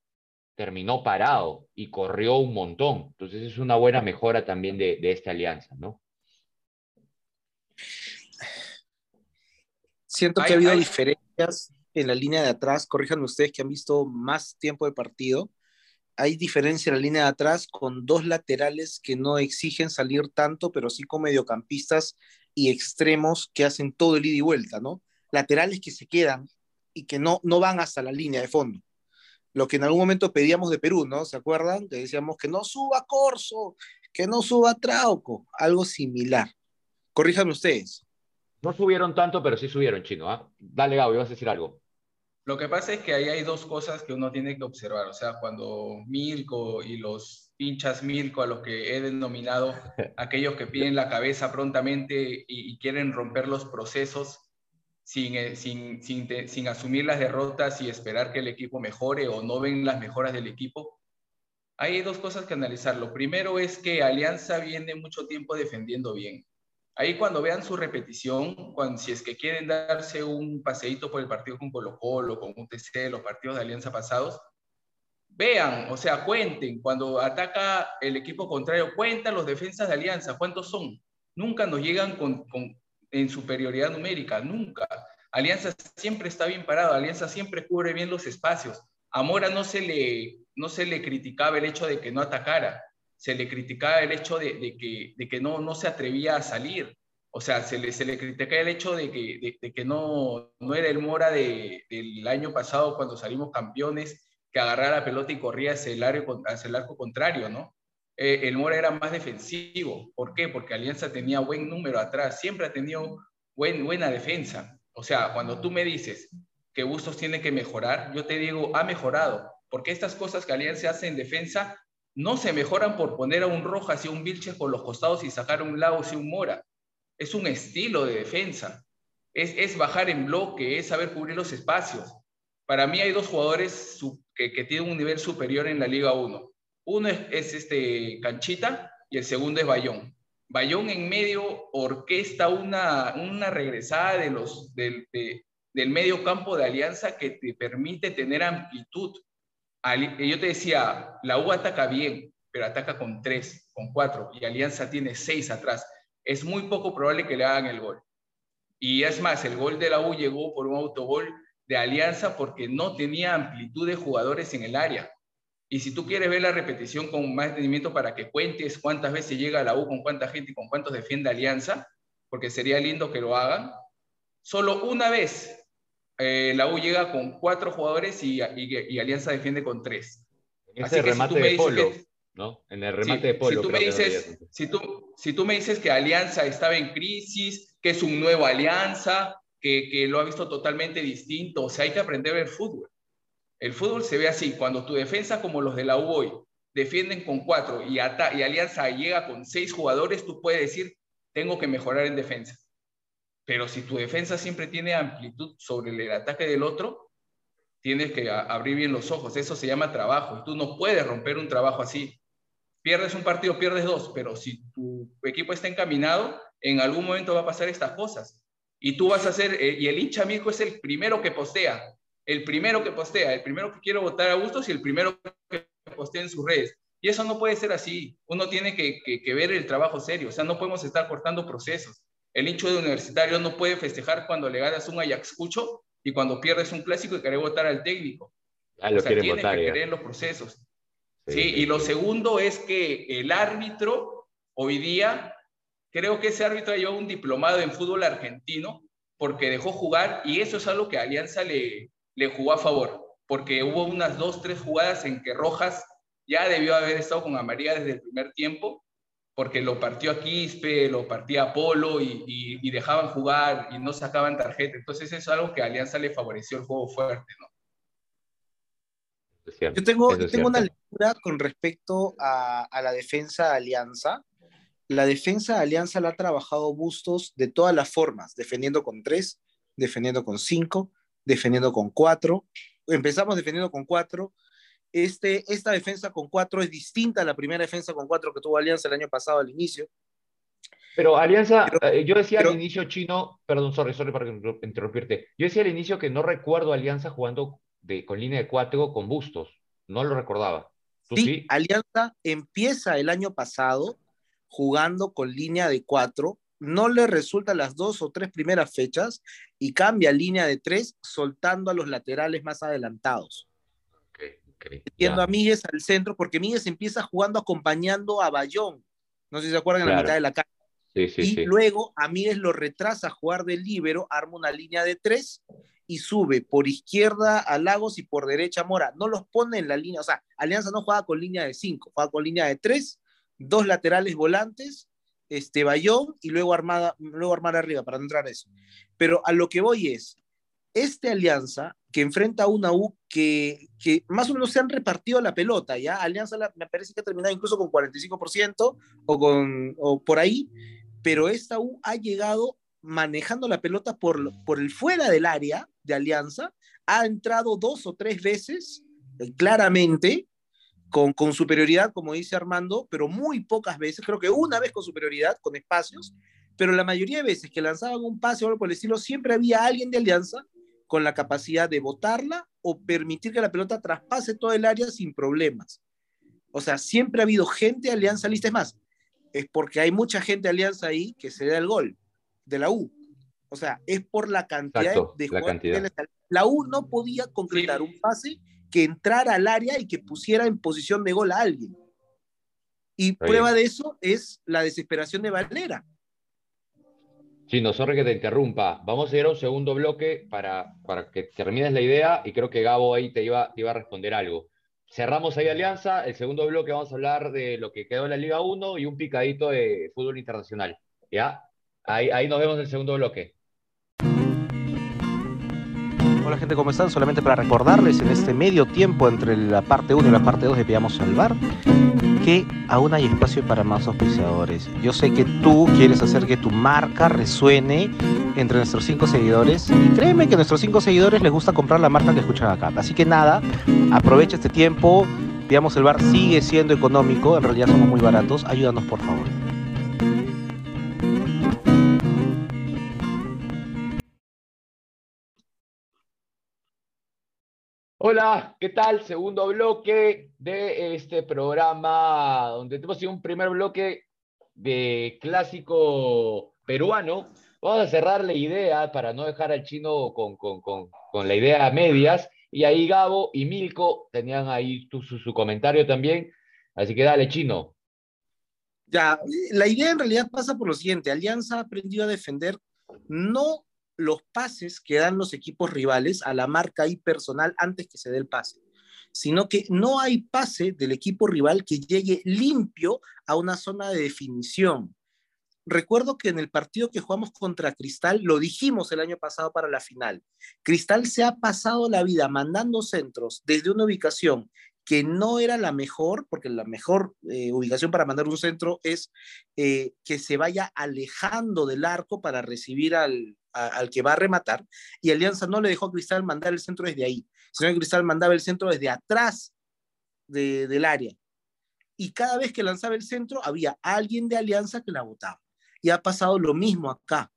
terminó parado y corrió un montón. Entonces es una buena mejora también de, esta alianza, ¿no? Siento que ha habido diferencias en la línea de atrás. Corríjanme ustedes que han visto más tiempo de partido. Hay diferencia en la línea de atrás con dos laterales que no exigen salir tanto, pero sí con mediocampistas y extremos que hacen todo el ida y vuelta, ¿no? Laterales que se quedan y que no, no van hasta la línea de fondo lo que en algún momento pedíamos de Perú, ¿no? ¿Se acuerdan? Que decíamos que no suba Corso, que no suba Trauco, algo similar. Corríjanme ustedes. No subieron tanto, pero sí subieron, chino. ¿ah? Dale, Gabo, vas a decir algo. Lo que pasa es que ahí hay dos cosas que uno tiene que observar. O sea, cuando Milko y los hinchas Milko, a los que he denominado aquellos que piden la cabeza prontamente y quieren romper los procesos, eh, sin, sin, sin, asumir las derrotas y esperar que el equipo mejore o no ven las mejoras del equipo, hay dos cosas que analizar. Lo primero es que Alianza viene mucho tiempo defendiendo bien. Ahí cuando vean su repetición, cuando, si es que quieren darse un paseíto por el partido con Colo Colo, con UTC, los partidos de Alianza pasados, vean, o sea, cuenten, cuando ataca el equipo contrario, cuentan los defensas de Alianza, ¿cuántos son? Nunca nos llegan con, en superioridad numérica, nunca. Alianza siempre está bien parado, Alianza siempre cubre bien los espacios. A Mora no se le, no se le criticaba el hecho de que no atacara, se le criticaba el hecho de, que, no, se atrevía a salir. O sea, se le, se criticaba el hecho de que, no, no era el Mora de, del año pasado cuando salimos campeones, que agarraba la pelota y corría hacia el, arco, contrario, ¿no? Eh, el Mora era más defensivo. ¿Por qué? Porque Alianza tenía buen número atrás, siempre ha tenido buen, buena defensa. O sea, cuando tú me dices que Bustos tiene que mejorar, yo te digo, ha mejorado, porque estas cosas que Alianza hace en defensa no se mejoran por poner a un Rojas y un Vilches por los costados y sacar un Lagos y un Mora. Es un estilo de defensa. Es, es bajar en bloque, es saber cubrir los espacios. Para mí hay dos jugadores que, que tienen un nivel superior en la Liga 1. Uno es, este Canchita y el segundo es Bayón. Bayón en medio orquesta una, una regresada de los, del, del medio campo de Alianza que te permite tener amplitud yo te decía, la U ataca bien, pero ataca con tres, con cuatro, y Alianza tiene seis atrás. Es muy poco probable que le hagan el gol. Y es más, el gol de la U llegó por un autogol de Alianza porque no tenía amplitud de jugadores en el área. Y si tú quieres ver la repetición con más entendimiento para que cuentes cuántas veces llega la U, con cuánta gente y con cuántos defiende Alianza, porque sería lindo que lo hagan, solo una vez eh, la U llega con cuatro jugadores y, Alianza defiende con tres. En ese remate de Polo, ¿no? En el remate de Polo. Si tú, me dices, si, tú, si tú me dices que Alianza estaba en crisis, que es un nuevo Alianza, que, que lo ha visto totalmente distinto, o sea, hay que aprender a ver fútbol. El fútbol se ve así, cuando tu defensa, como los de la U hoy, defienden con cuatro y, y Alianza llega con seis jugadores, tú puedes decir, tengo que mejorar en defensa. Pero si tu defensa siempre tiene amplitud sobre el ataque del otro, tienes que abrir bien los ojos. Eso se llama trabajo. Tú no puedes romper un trabajo así. Pierdes un partido, pierdes dos, pero si tu equipo está encaminado, en algún momento va a pasar estas cosas. Y tú vas a hacer, eh, y el hincha amigo es el primero que postea, el primero que postea, el primero que quiere votar a gustos y el primero que postea en sus redes. Y eso no puede ser así. Uno tiene que, que ver el trabajo serio. O sea, no podemos estar cortando procesos. El hincho de universitario no puede festejar cuando le ganas un Ayacucho y cuando pierdes un clásico y querer votar al técnico. Ah, lo o sea, que querer los procesos. Sí, y lo segundo es que el árbitro hoy día, creo que ese árbitro ha llevado un diplomado en fútbol argentino porque dejó jugar y eso es algo que Alianza le, le jugó a favor, porque hubo unas dos, tres jugadas en que Rojas ya debió haber estado con amarilla desde el primer tiempo porque lo partió a Quispe, lo partía a Polo y, dejaban jugar y no sacaban tarjeta. Entonces eso es algo que a Alianza le favoreció el juego fuerte, ¿no? yo tengo, tengo una lectura con respecto a, la defensa de Alianza. La defensa de Alianza la ha trabajado Bustos de todas las formas, defendiendo con tres, defendiendo con cinco, defendiendo con cuatro. Empezamos defendiendo con cuatro, este, esta defensa con cuatro es distinta a la primera defensa con cuatro que tuvo Alianza el año pasado al inicio. Pero Alianza, eh, yo decía al inicio chino, perdón, sorry, sorry para interrumpirte. Yo decía al inicio que no recuerdo Alianza jugando de, con línea de cuatro con bustos. No lo recordaba. sí, Alianza empieza el año pasado jugando con línea de cuatro. No le resulta las dos o tres primeras fechas y cambia línea de tres, soltando a los laterales más adelantados. Metiendo a Míguez al centro, porque Míguez empieza jugando acompañando a Bayón. No sé si se acuerdan en la mitad de la cancha. y luego a Míguez lo retrasa a jugar de líbero, arma una línea de tres y sube por izquierda a Lagos y por derecha a Mora. No los pone en la línea, o sea, Alianza no juega con línea de cinco, juega con línea de tres, dos laterales volantes, este Bayón y luego, armada, luego armar arriba para no entrar a eso. Pero a lo que voy es, este Alianza que enfrenta a una U que, que, más o menos se han repartido la pelota, ¿ya? Alianza me parece que ha terminado incluso con 45% o, con, o por ahí, pero esta U ha llegado manejando la pelota por, por el fuera del área de Alianza, ha entrado dos o tres veces, eh, claramente, con, con, superioridad, como dice Armando, pero muy pocas veces, creo que una vez con superioridad, con espacios, pero la mayoría de veces que lanzaban un pase o algo por el estilo, siempre había alguien de Alianza con la capacidad de botarla o permitir que la pelota traspase todo el área sin problemas. O sea, siempre ha habido gente de Alianza lista. Es más, es porque hay mucha gente de Alianza ahí que se da el gol de la U. O sea, es por la cantidad de la, cantidad. la U no podía concretar un pase que entrara al área y que pusiera en posición de gol a alguien. Y prueba de eso es la desesperación de Valera. Chino, sorry que te interrumpa. Vamos a ir a un segundo bloque para, para que termines la idea y creo que Gabo ahí te iba, te iba a responder algo. Cerramos ahí Alianza, el segundo bloque vamos a hablar de lo que quedó en la Liga 1 y un picadito de fútbol internacional. ¿Ya? Ahí, ahí nos vemos en el segundo bloque. Hola gente, ¿cómo están? Solamente para recordarles en este medio tiempo entre la parte 1 y la parte 2 de Pidamos Salvar que aún hay espacio para más auspiciadores. Yo sé que tú quieres hacer que tu marca resuene entre nuestros 5 seguidores y créeme que a nuestros 5 seguidores les gusta comprar la marca que escuchan acá. Así que nada, aprovecha este tiempo. Pidamos el bar sigue siendo económico, en realidad somos muy baratos. Ayúdanos por favor. Hola, ¿qué tal? Segundo bloque de este programa donde tenemos un primer bloque de clásico peruano. Vamos a cerrar la idea para no dejar al chino con, la idea a medias. Y ahí Gabo y Milko tenían ahí su, su comentario también. Así que dale, chino. Ya, la idea en realidad pasa por lo siguiente. Alianza ha aprendido a defender no los pases que dan los equipos rivales a la marca y personal antes que se dé el pase, sino que no hay pase del equipo rival que llegue limpio a una zona de definición. Recuerdo que en el partido que jugamos contra Cristal, lo dijimos el año pasado para la final, Cristal se ha pasado la vida mandando centros desde una ubicación que no era la mejor, porque la mejor eh, ubicación para mandar un centro es eh, que se vaya alejando del arco para recibir al, al que va a rematar, y Alianza no le dejó a Cristal mandar el centro desde ahí, sino que Cristal mandaba el centro desde atrás del área. Y cada vez que lanzaba el centro, había alguien de Alianza que la votaba. Y ha pasado lo mismo acá.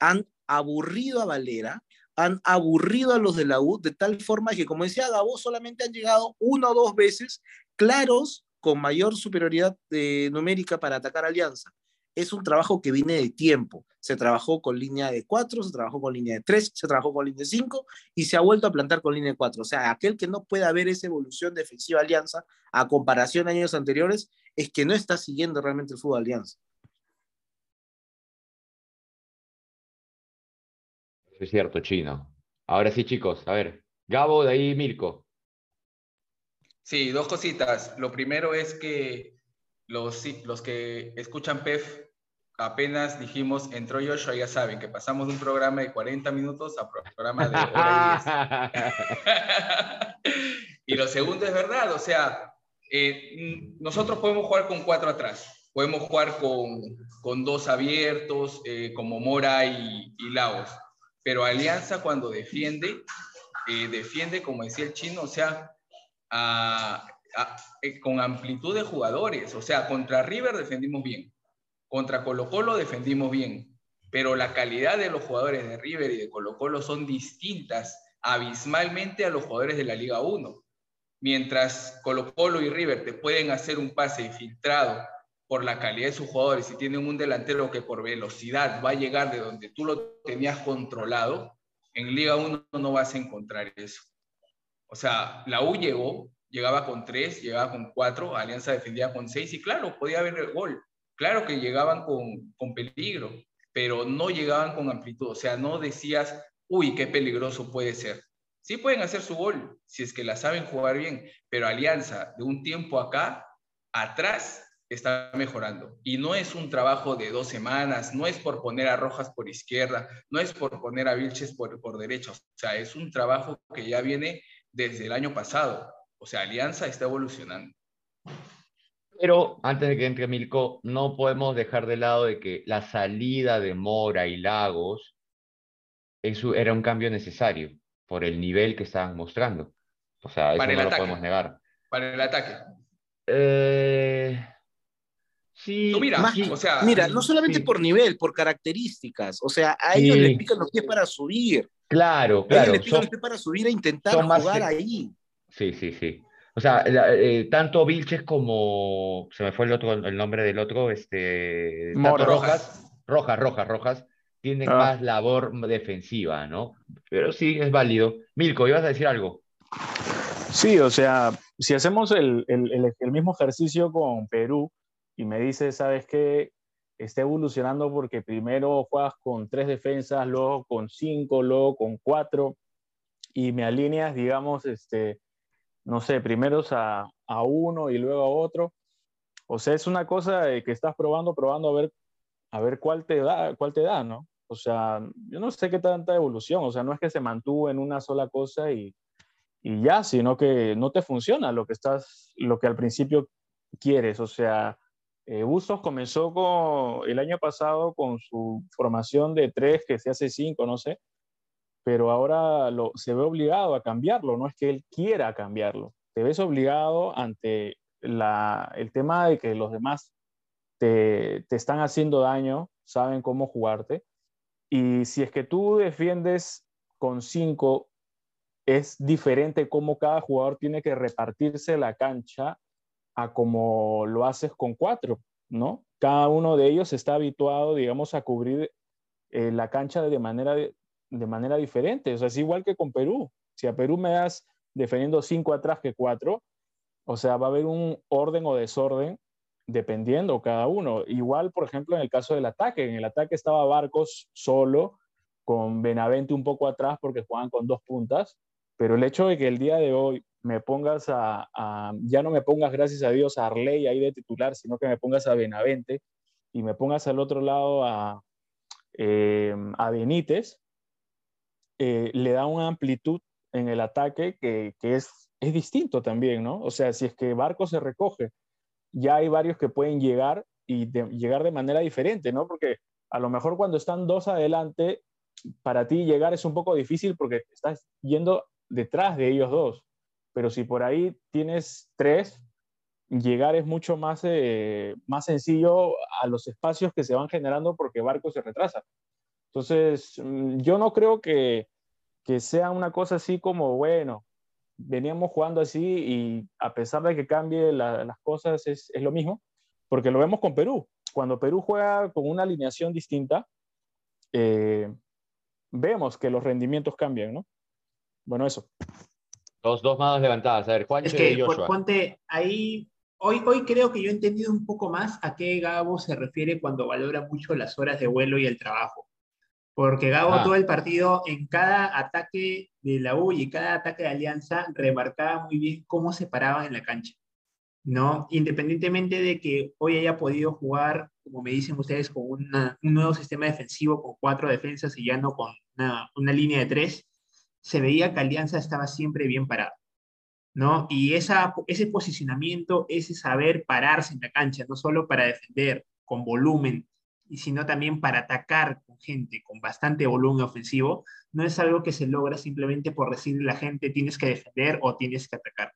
Han aburrido a Valera, han aburrido a los de la U, de tal forma que, como decía Gabo, solamente han llegado una o dos veces claros con mayor superioridad eh, numérica para atacar Alianza es un trabajo que viene de tiempo. Se trabajó con línea de 4, se trabajó con línea de 3, se trabajó con línea de 5 y se ha vuelto a plantar con línea de 4. O sea, aquel que no pueda ver esa evolución defensiva Alianza a comparación a años anteriores es que no está siguiendo realmente el fútbol Alianza. Es cierto, chino. Ahora sí, chicos, a ver, Gabo, de ahí Mirko. Sí, dos cositas. Lo primero es que los, los que escuchan PEF, apenas dijimos, entró Joshua, ya saben que pasamos de un programa de 40 minutos a programa de hora y 10. y lo segundo es verdad, o sea, eh, nosotros podemos jugar con cuatro atrás, podemos jugar con, con dos abiertos, eh, como Mora y, y Laos, pero Alianza cuando defiende, eh, defiende, como decía el chino, o sea, a, eh, con amplitud de jugadores. O sea, contra River defendimos bien, contra Colo Colo defendimos bien, pero la calidad de los jugadores de River y de Colo Colo son distintas abismalmente a los jugadores de la Liga 1. Mientras Colo Colo y River te pueden hacer un pase filtrado por la calidad de sus jugadores y tienen un delantero que por velocidad va a llegar de donde tú lo tenías controlado, en Liga 1 no vas a encontrar eso. O sea, la U llegó, llegaba con tres, llegaba con cuatro, Alianza defendía con seis y claro, podía haber el gol. Claro que llegaban con, con peligro, pero no llegaban con amplitud. O sea, no decías, uy, qué peligroso puede ser. Sí pueden hacer su gol, si es que la saben jugar bien, pero Alianza de un tiempo acá, atrás, está mejorando. Y no es un trabajo de dos semanas, no es por poner a Rojas por izquierda, no es por poner a Vilches por, por derecha. O sea, es un trabajo que ya viene desde el año pasado. O sea, Alianza está evolucionando. Pero antes de que entre Milko, no podemos dejar de lado de que la salida de Mora y Lagos eso era un cambio necesario por el nivel que estaban mostrando. O sea, eso no lo podemos negar. Para el ataque. Eh, sí, mira, o sea, mira, no solamente por nivel, por características. O sea, a ellos les pican los pies para subir. Claro, claro. A ellos les pican los pies para subir e intentar jugar ahí. Sí, sí, sí. O sea, eh, tanto Vilches como. Se me fue el otro, el nombre del otro, este. Rojas. Rojas, Rojas, Rojas. Tienen ah. más labor defensiva, ¿no? Pero sí, es válido. Milko, ¿ibas a decir algo? Sí, o sea, si hacemos el, el, el, mismo ejercicio con Perú y me dices, ¿sabes qué? Está evolucionando porque primero juegas con tres defensas, luego con cinco, luego con cuatro, y me alineas, digamos, este, no sé, primero a, a uno y luego a otro. O sea, es una cosa que estás probando, probando a ver, a ver cuál te da, cuál te da, ¿no? O sea, yo no sé qué tanta evolución, o sea, no es que se mantuvo en una sola cosa y, y ya, sino que no te funciona lo que estás, lo que al principio quieres. O sea, eh, Bustos comenzó con, el año pasado con su formación de tres, que se hace cinco, no sé, pero ahora se ve obligado a cambiarlo, no es que él quiera cambiarlo, te ves obligado ante la, el tema de que los demás te, te están haciendo daño, saben cómo jugarte, y si es que tú defiendes con cinco es diferente cómo cada jugador tiene que repartirse la cancha a como lo haces con cuatro, ¿no? Cada uno de ellos está habituado, digamos, a cubrir eh, la cancha de manera, manera diferente. O sea, es igual que con Perú. Si a Perú me das defendiendo cinco atrás que cuatro, o sea, va a haber un orden o desorden dependiendo cada uno. Igual, por ejemplo, en el caso del ataque. En el ataque estaba Barcos solo, con Benavente un poco atrás porque juegan con dos puntas. Pero el hecho de que el día de hoy me pongas a, ya no me pongas, gracias a Dios, a Arley ahí de titular, sino que me pongas a Benavente y me pongas al otro lado a, eh, a Benítez, eh, le da una amplitud en el ataque que, que, es, es distinto también, ¿no? O sea, si es que Barco se recoge, ya hay varios que pueden llegar y llegar de manera diferente, ¿no? Porque a lo mejor cuando están dos adelante, para ti llegar es un poco difícil porque estás yendo detrás de ellos dos. Pero si por ahí tienes tres, llegar es mucho más, eh, más sencillo a los espacios que se van generando porque Barco se retrasa. Entonces, mm, yo no creo que, que sea una cosa así como, bueno, veníamos jugando así y a pesar de que cambie las cosas es, es, lo mismo, porque lo vemos con Perú. Cuando Perú juega con una alineación distinta, eh, vemos que los rendimientos cambian, ¿no? Bueno, eso. Dos, dos manos levantadas. A ver, Juan es que, y Joshua. ahí, hoy, hoy creo que yo he entendido un poco más a qué Gabo se refiere cuando valora mucho las horas de vuelo y el trabajo. Porque Gabo ah. todo el partido, en cada ataque de la U y cada ataque de Alianza, remarcaba muy bien cómo se paraban en la cancha. ¿no? Independientemente de que hoy haya podido jugar, como me dicen ustedes, con un nuevo sistema defensivo, con cuatro defensas y ya no con una, una línea de tres, se veía que Alianza estaba siempre bien parado, ¿no? Y esa, ese posicionamiento, ese saber pararse en la cancha, no solo para defender con volumen, y sino también para atacar con gente con bastante volumen ofensivo, no es algo que se logra simplemente por decirle a la gente tienes que defender o tienes que atacar.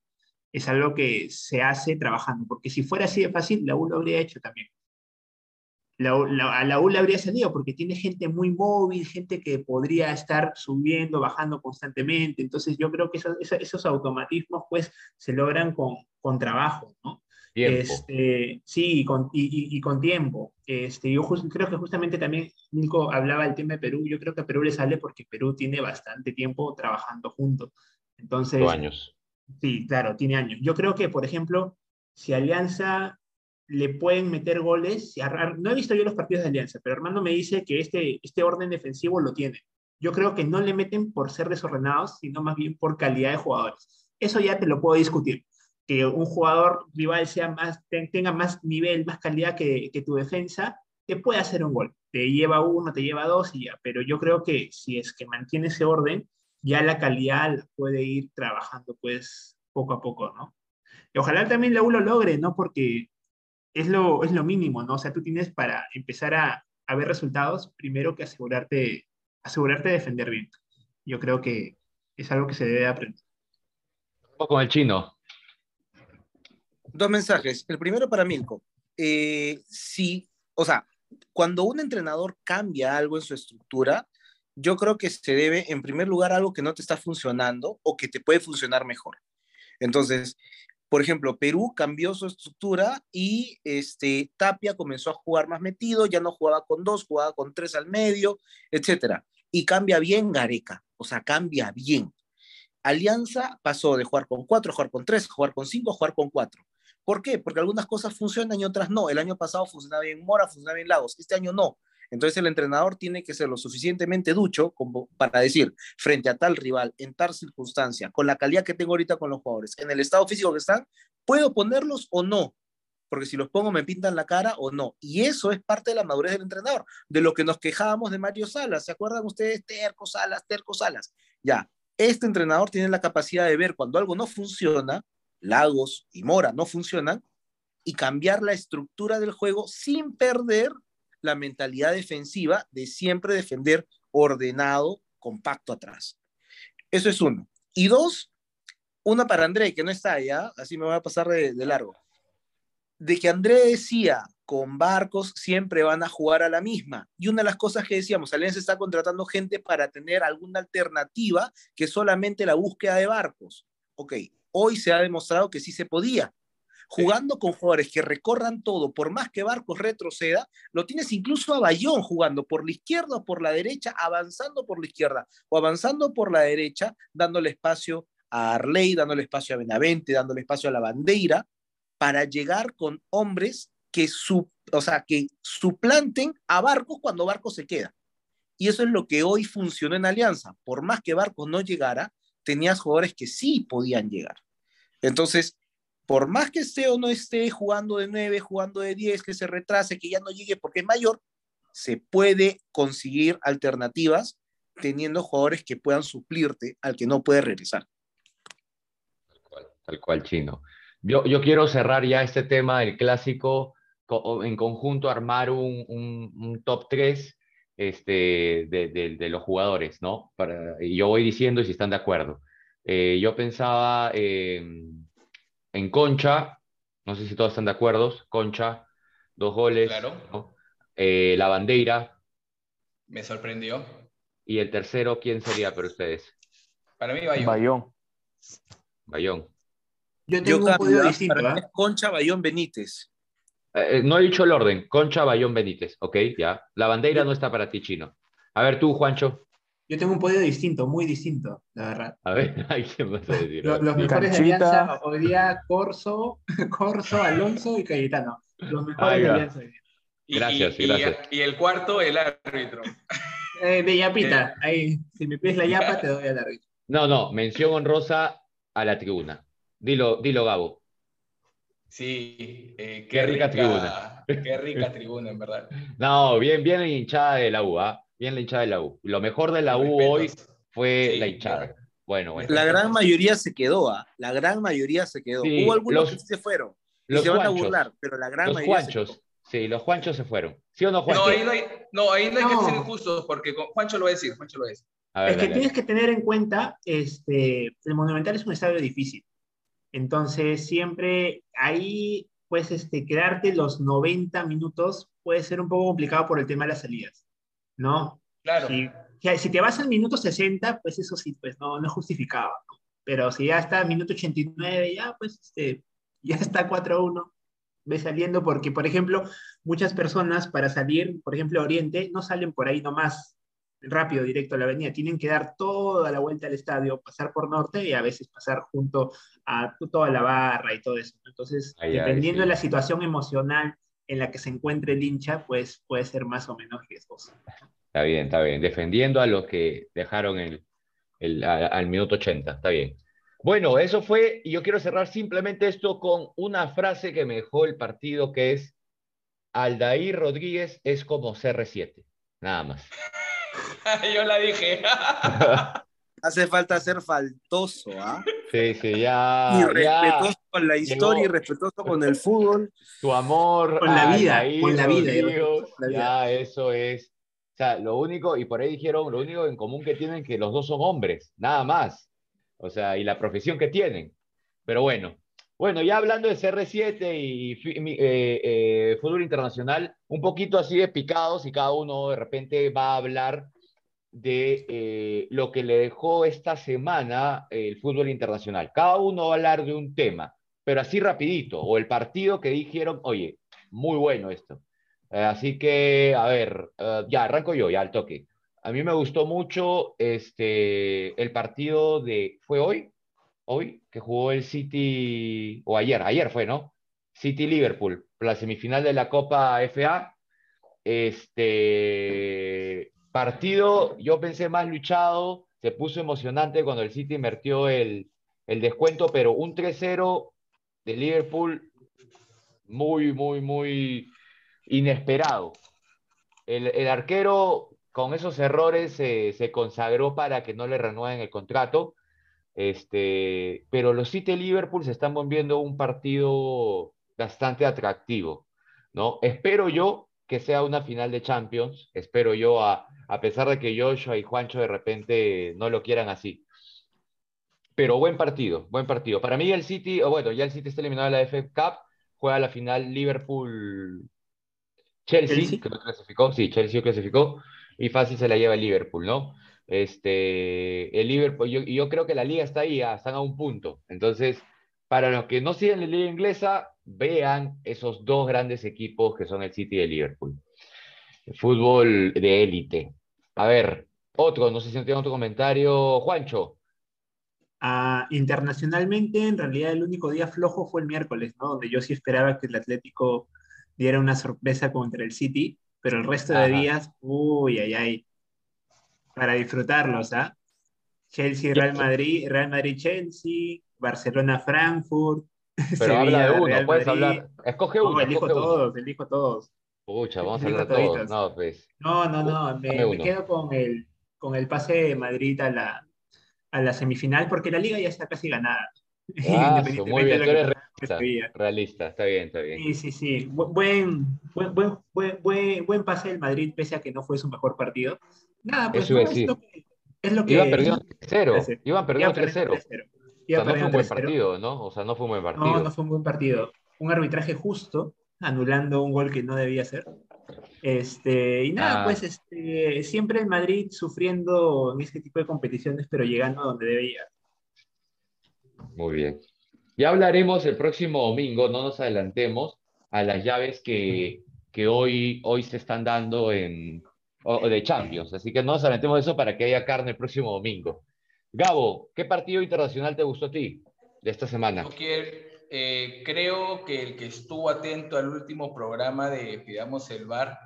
Es algo que se hace trabajando, porque si fuera así de fácil, la U lo habría hecho también a la U le habría salido porque tiene gente muy móvil, gente que podría estar subiendo, bajando constantemente. Entonces yo creo que esos, automatismos pues se logran con, con trabajo, ¿no? Este, sí, y con, y, con tiempo. Este, yo creo que justamente también Nico hablaba del tema de Perú. Yo creo que a Perú le sale porque Perú tiene bastante tiempo trabajando juntos. Entonces, años. Sí, claro, tiene años. Yo creo que, por ejemplo, si Alianza le pueden meter goles. No he visto yo los partidos de Alianza, pero Armando me dice que este, este orden defensivo lo tiene. Yo creo que no le meten por ser desordenados, sino más bien por calidad de jugadores. Eso ya te lo puedo discutir. Que un jugador rival sea más, tenga más nivel, más calidad que, tu defensa, te puede hacer un gol. Te lleva uno, te lleva dos ya. Pero yo creo que si es que mantiene ese orden, ya la calidad puede ir trabajando pues poco a poco, ¿no? Ojalá también la U lo logre, ¿no? Porque es lo, es lo mínimo, ¿no? O sea, tú tienes para empezar a, a ver resultados, primero que asegurarte, asegurarte de defender bien. Yo creo que es algo que se debe aprender. Con el chino. Dos mensajes. El primero para Milko. Eh, sí, o sea, cuando un entrenador cambia algo en su estructura, yo creo que se debe, en primer lugar, a algo que no te está funcionando o que te puede funcionar mejor. Entonces, por ejemplo, Perú cambió su estructura y este, Tapia comenzó a jugar más metido, ya no jugaba con dos, jugaba con tres al medio, etcétera. Y cambia bien Gareca, o sea, cambia bien. Alianza pasó de jugar con cuatro, jugar con tres, jugar con cinco, jugar con cuatro. ¿Por qué? Porque algunas cosas funcionan y otras no. El año pasado funcionaba bien Mora, funcionaba bien Lagos. Este año no. Entonces el entrenador tiene que ser lo suficientemente ducho como para decir, frente a tal rival, en tal circunstancia, con la calidad que tengo ahorita con los jugadores, en el estado físico que están, ¿puedo ponerlos o no? Porque si los pongo me pintan la cara o no. Y eso es parte de la madurez del entrenador, de lo que nos quejábamos de Mario Salas. ¿Se acuerdan ustedes? Terco Salas, Terco Salas. Ya, este entrenador tiene la capacidad de ver cuando algo no funciona, Lagos y Mora no funcionan, y cambiar la estructura del juego sin perder la mentalidad defensiva de siempre defender ordenado, compacto atrás. Eso es uno. Y dos, una para André, que no está allá, así me voy a pasar de, largo. De que André decía, con barcos siempre van a jugar a la misma. Y una de las cosas que decíamos, Alianza está contratando gente para tener alguna alternativa que solamente la búsqueda de barcos. Ok, hoy se ha demostrado que sí se podía. Jugando con jugadores que recorran todo, por más que Barcos retroceda, lo tienes incluso a Bayón jugando por la izquierda o por la derecha, avanzando por la izquierda o avanzando por la derecha, dándole espacio a Arley, dándole espacio a Benavente, dándole espacio a la bandera, para llegar con hombres que, su, o sea, que suplanten a Barcos cuando Barcos se queda. Y eso es lo que hoy funcionó en Alianza. Por más que Barcos no llegara, tenías jugadores que sí podían llegar. Entonces, por más que esté o no esté jugando de 9, jugando de 10, que se retrase, que ya no llegue porque es mayor, se puede conseguir alternativas teniendo jugadores que puedan suplirte al que no puede regresar. Tal cual, tal cual chino. Yo, yo quiero cerrar ya este tema del clásico en conjunto armar un, un, top 3 este, de, de, los jugadores, ¿no? Para, y yo voy diciendo si están de acuerdo. Eh, yo pensaba en Concha, no sé si todos están de acuerdo, Concha, dos goles. Claro. Eh, la bandera. Me sorprendió. Y el tercero, ¿quién sería para ustedes? Para mí, Bayón. Bayón. Bayón. Yo tengo un podio distinto. ¿eh? Concha, Bayón, Benítez. Eh, no he dicho el orden. Concha, Bayón, Benítez. Ok, ya. La bandera no está para ti, chino. A ver, tú, Juancho. Yo tengo un podio distinto, muy distinto, la verdad. A ver, ¿qué vas a decir? Los, mejores de Alianza hoy día, Corso, Corso, Alonso y Cayetano. Los mejores de Alianza hoy día. Gracias, y, gracias. Y, el cuarto, el árbitro. Eh, de Yapita. Eh. Ahí, si me pides la Yapa, te doy al árbitro. No, no, mención honrosa a la tribuna. Dilo, dilo, Gabo. Sí, eh, qué, rica, tribuna. Qué rica tribuna, en verdad. No, bien, bien hinchada de la U, ¿ah? Bien la hinchada de la U. Lo mejor de la U hoy fue la hinchada. Bueno, bueno. La gran mayoría se quedó, ¿ah? La gran mayoría se quedó. Hubo algunos que se fueron. Los se van a burlar, pero la gran los mayoría. Juanchos. Sí, los Juanchos se fueron. ¿Sí o no, Juancho? No, ahí no hay, no, ahí no hay que ser injustos, porque Juancho lo va a decir, Juancho lo va a decir. es que tienes que tener en cuenta, este, el Monumental es un estadio difícil. Entonces, siempre ahí, pues, este, quedarte los 90 minutos puede ser un poco complicado por el tema de las salidas, ¿no? Claro. Si, si te vas al minuto 60, pues eso sí, pues no, no justificaba, ¿no? Pero si ya está al minuto 89, ya, pues, este, ya está 4-1, ve saliendo, porque, por ejemplo, muchas personas para salir, por ejemplo, a Oriente, no salen por ahí nomás rápido, directo a la avenida. Tienen que dar toda la vuelta al estadio, pasar por norte y a veces pasar junto a toda la barra y todo eso. Entonces, dependiendo de la situación emocional en la que se encuentre el hincha, pues puede ser más o menos riesgoso. Está bien, está bien. Defendiendo a los que dejaron el, el al minuto 80, está bien. Bueno, eso fue, y yo quiero cerrar simplemente esto con una frase que me dejó el partido, que es, Aldair Rodríguez es como CR7, nada más. Yo la dije. Hace falta ser faltoso, ¿ah? Sí, sí, ya. Y respetuoso con la historia y respetuoso con el fútbol. Tu amor. Con la vida, con la vida. Ya, eso es. O sea, lo único, y por ahí dijeron, lo único en común que tienen que los dos son hombres, nada más. O sea, y la profesión que tienen. Pero bueno, bueno, ya hablando de CR7 y eh, eh, fútbol internacional, un poquito así de picados y cada uno de repente va a hablar de eh, lo que le dejó esta semana el fútbol internacional. Cada uno va a hablar de un tema, pero así rapidito, o el partido que dijeron, oye, muy bueno esto. así que, a ver, ya arranco yo, ya al toque. a mí me gustó mucho este, el partido de, ¿fue hoy? Hoy, que jugó el City, o ayer, ayer fue, ¿no? City-Liverpool, la semifinal de la Copa FA. Este partido, yo pensé más luchado, se puso emocionante cuando el City invirtió el, el descuento, pero un 3-0 de Liverpool muy, muy, muy inesperado. El, arquero con esos errores se consagró para que no le renueven el contrato. Este, pero los City Liverpool se están volviendo un partido bastante atractivo, ¿no? Espero yo que sea una final de Champions, espero yo, a, a pesar de que Joshua y Juancho de repente no lo quieran así. Pero buen partido, buen partido. Para mí el City, o bueno, ya el City está eliminado de la FA Cup, juega la final Liverpool Chelsea, que lo clasificó, sí, Chelsea clasificó, y fácil se la lleva el Liverpool, ¿no? Este, el Liverpool, yo, yo creo que la liga está ahí, están a un punto. Entonces, para los que no siguen la liga inglesa, vean esos dos grandes equipos que son el City y el Liverpool. fútbol de élite. A ver, otro, no sé si tiene otro comentario. Juancho. Ah, internacionalmente, en realidad el único día flojo fue el miércoles, ¿no? Donde yo sí esperaba que el Atlético diera una sorpresa contra el City, pero el resto de días, uy, ay, ay, para disfrutarlos, ¿ah? Chelsea, Real Madrid, Real Madrid, Chelsea, Barcelona, Frankfurt. Pero habla de uno, puedes hablar. Escoge uno. No, elijo todos, elijo todos. Pucha, vamos a hablar todos. No, pues. No, no, no, me, quedo con el, con el pase de Madrid a la, a la semifinal porque la liga ya está casi ganada. Ah, muy bien, tú eres realista, realista, está bien, está bien. Sí, sí, sí. Buen, buen, buen, buen, buen pase del Madrid, pese a que no fue su mejor partido. Nada, pues no, es, lo que, es lo que. Iban perdiendo 3-0. Iban perdiendo 3-0. O sea, no fue un buen partido, ¿no? O sea, no fue un buen partido. No, no fue un buen partido. Un arbitraje justo, anulando un gol que no debía ser. Este, y nada, ah. pues este, siempre el Madrid sufriendo en este tipo de competiciones, pero llegando a donde debía. Muy bien. Ya hablaremos el próximo domingo, no nos adelantemos a las llaves que, que hoy, hoy se están dando en, de Champions, así que no nos adelantemos eso para que haya carne el próximo domingo. Gabo, ¿qué partido internacional te gustó a ti de esta semana? Eh, creo que el que estuvo atento al último programa de Pidamos el Bar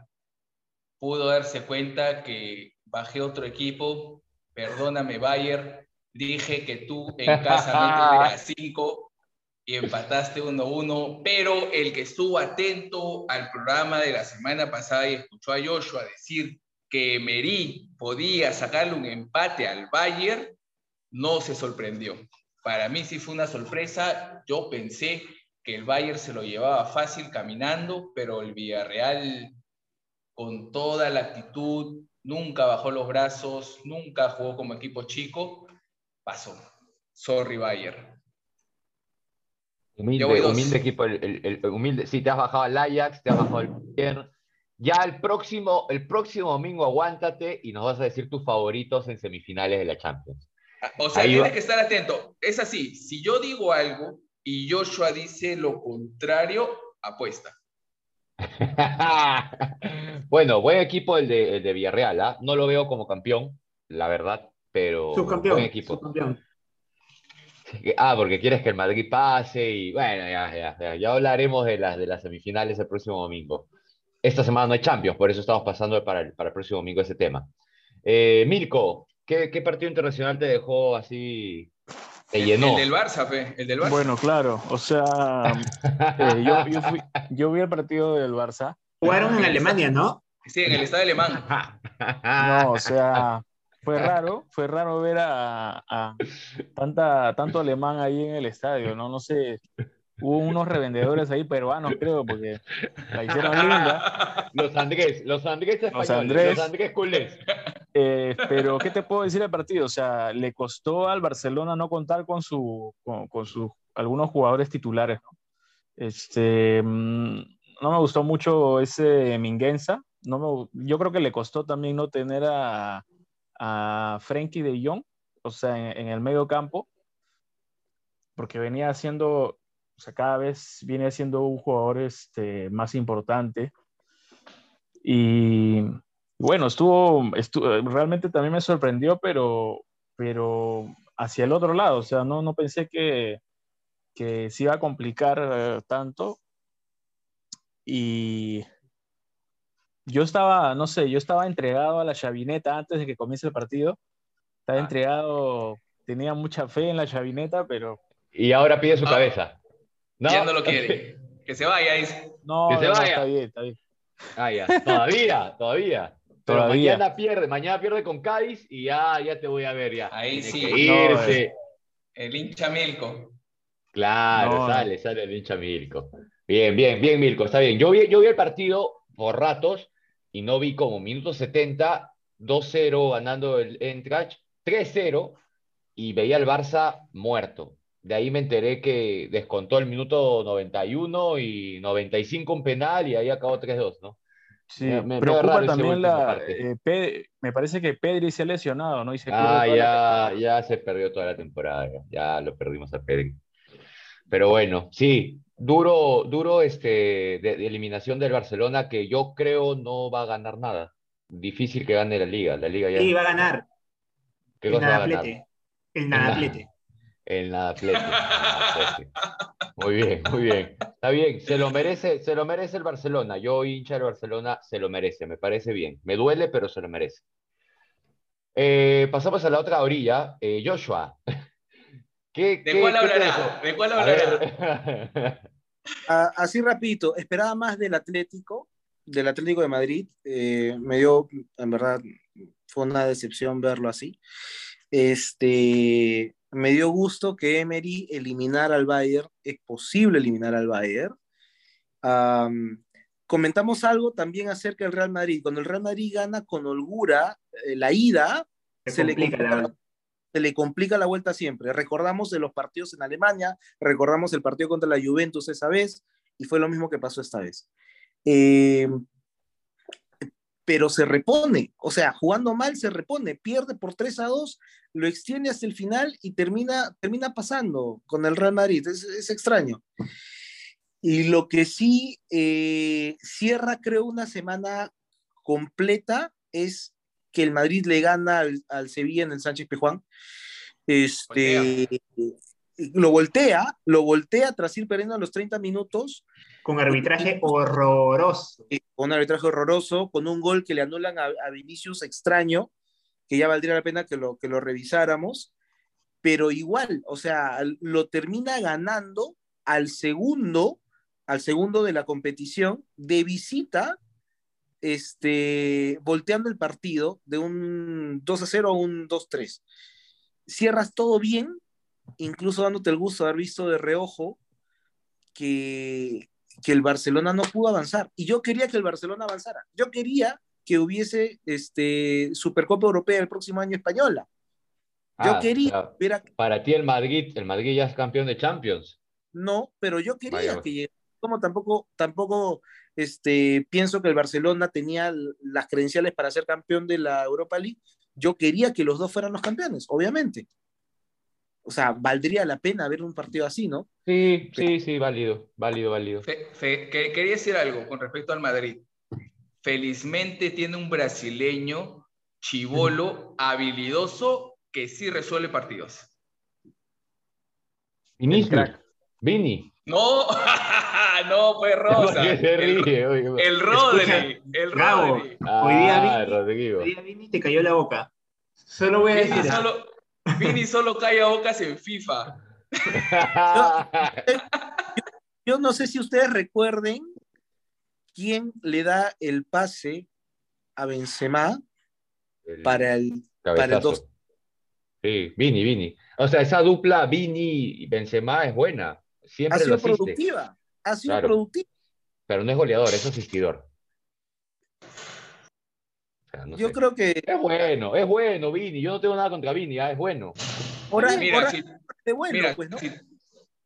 pudo darse cuenta que bajé otro equipo, perdóname Bayer, dije que tú en casa no a 5 y empataste 1-1, pero el que estuvo atento al programa de la semana pasada y escuchó a Joshua decir que Emery podía sacarle un empate al Bayern, no se sorprendió. Para mí sí fue una sorpresa. Yo pensé que el Bayern se lo llevaba fácil caminando, pero el Villarreal con toda la actitud, nunca bajó los brazos, nunca jugó como equipo chico, pasó. Sorry, Bayern. Humilde, equipo, el, humilde. Sí, te has bajado al Ajax, te has bajado al Bayern. Ya el próximo, el próximo domingo aguántate y nos vas a decir tus favoritos en semifinales de la Champions. O sea, tienes que estar atento. Es así, si yo digo algo y Joshua dice lo contrario, apuesta. bueno, buen equipo el de, de Villarreal, ¿ah? No lo veo como campeón, la verdad, pero subcampeón, buen equipo. Ah, porque quieres que el Madrid pase y bueno, ya, ya, ya, ya hablaremos de las, de las semifinales el próximo domingo. Esta semana no hay Champions, por eso estamos pasando para el, para el próximo domingo ese tema. Eh, Mirko, ¿qué, ¿qué partido internacional te dejó así te llenó. El, del Barça, fe, el del Barça. Bueno, claro, o sea, eh, yo, yo, fui, yo, vi el partido del Barça. Jugaron en Alemania, ¿no? Sí, en el estadio alemán. No, o sea, fue raro, fue raro ver a, a, tanta, tanto alemán ahí en el estadio, ¿no? No sé, hubo unos revendedores ahí peruanos, creo, porque la hicieron linda. Los Andrés, los Andrés españoles, los Andrés, los Andrés culés. Eh, pero, ¿qué te puedo decir del partido? O sea, le costó al Barcelona no contar con, su, con, sus algunos jugadores titulares. ¿no? Este, mm, no me gustó mucho ese Minguenza. No yo creo que le costó también no tener a, a Frenkie de Jong, o sea, en, el medio campo, porque venía haciendo o sea, cada vez viene siendo un jugador este, más importante. Y, Bueno, estuvo, estuvo, realmente también me sorprendió, pero, pero hacia el otro lado, o sea, no, no pensé que, que se iba a complicar eh, tanto. Y yo estaba, no sé, yo estaba entregado a la chavineta antes de que comience el partido. Estaba ah. entregado, tenía mucha fe en la chavineta, pero... Y ahora pide su ah. cabeza. ¿No? Ya no lo quiere. Que se vaya, No, que se vaya. está bien, está bien. Ah, ya. Todavía, todavía. Pero mañana pierde, mañana pierde con Cádiz y ya, ya te voy a ver ya. Ahí sí. irse. el hincha Milko. Claro, sale, sale el hincha Milko. Bien, bien, bien, Milko, está bien. Yo vi, yo vi el partido por ratos y no vi como minuto 70, 2-0 ganando el Entrach, 3-0 y veía al Barça muerto. De ahí me enteré que descontó el minuto 91 y 95 un penal y ahí acabó 3-2, ¿no? Sí, me, preocupa también la. Eh, me parece que Pedri se ha lesionado, ¿no? ah, ya, ya se perdió toda la temporada, ya lo perdimos a Pedri. Pero bueno, sí, duro, duro este, de, eliminación del Barcelona que yo creo no va a ganar nada. Difícil que gane la liga. La liga ya... Sí, va a ganar. ¿Qué cosa va a ganar? El nadaplete. El nadaplete. Muy bien, muy bien. Está bien, se lo merece, se lo merece el Barcelona. Yo, hincha del Barcelona, se lo merece, me parece bien. Me duele, pero se lo merece. Eh, pasamos a la otra orilla. Eh, Joshua. ¿Qué, ¿De, cuál hablará? ¿De cuál hablará? Así rapidito, esperaba más del Atlético, del Atlético de Madrid. Eh, me dio, en verdad, fue una decepción verlo así. Este, me dio gusto que Emery eliminara al Bayern, es posible eliminar al Bayern. comentamos algo también acerca del Real Madrid. Cuando el Real Madrid gana con holgura eh, la ida, se, le complica, se le complica la vuelta siempre. Recordamos de los partidos en Alemania, recordamos el partido contra la Juventus esa vez, y fue lo mismo que pasó esta vez. Eh, pero se repone, o sea, jugando mal se repone, pierde por 3 a 2, lo extiende hasta el final y termina, termina pasando con el Real Madrid, es, extraño. Y lo que sí eh, cierra, creo, una semana completa es que el Madrid le gana al, Sevilla en el Sánchez Pejuán. Este, lo voltea, lo voltea tras ir perdiendo a los 30 minutos con arbitraje horroroso. Con un arbitraje horroroso, con un gol que le anulan a, Vinicius extraño, que ya valdría la pena que lo, que lo revisáramos, pero igual, o sea, lo termina ganando al segundo, al segundo de la competición, de visita, este, volteando el partido de un 2 a 0 a un 2-3. Cierras todo bien, incluso dándote el gusto de haber visto de reojo que, que el Barcelona no pudo avanzar. Y yo quería que el Barcelona avanzara. Yo quería que hubiese este, Supercopa Europea el próximo año española. Yo ah, quería. Para ti el Madrid, el Madrid ya es campeón de Champions. No, pero yo quería que Como tampoco, tampoco este, pienso que el Barcelona tenía las credenciales para ser campeón de la Europa League, yo quería que los dos fueran los campeones, obviamente o sea, valdría la pena ver un partido así, ¿no? Sí, sí, sí, válido, válido, válido. quería decir algo con respecto al Madrid. Felizmente tiene un brasileño chivolo, habilidoso, que sí resuelve partidos. Vinicius. Vini. No, no, fue Rosa. el, el Rodri. El Rodri. Ah, hoy día Vini, hoy día Vini te cayó la boca. Solo voy a decir. Solo, Vini solo cae a bocas en FIFA. Yo, no sé si ustedes recuerden quién le da el pase a Benzema para el, para Sí, Vini, Vini. O sea, esa dupla Vini y Benzema es buena. Siempre ha sido productiva. Ha sido productiva. Pero no es goleador, es asistidor yo creo que. Es bueno, es bueno, Vini. Yo no tengo nada contra Vini, ah, es bueno. mira, si, pues,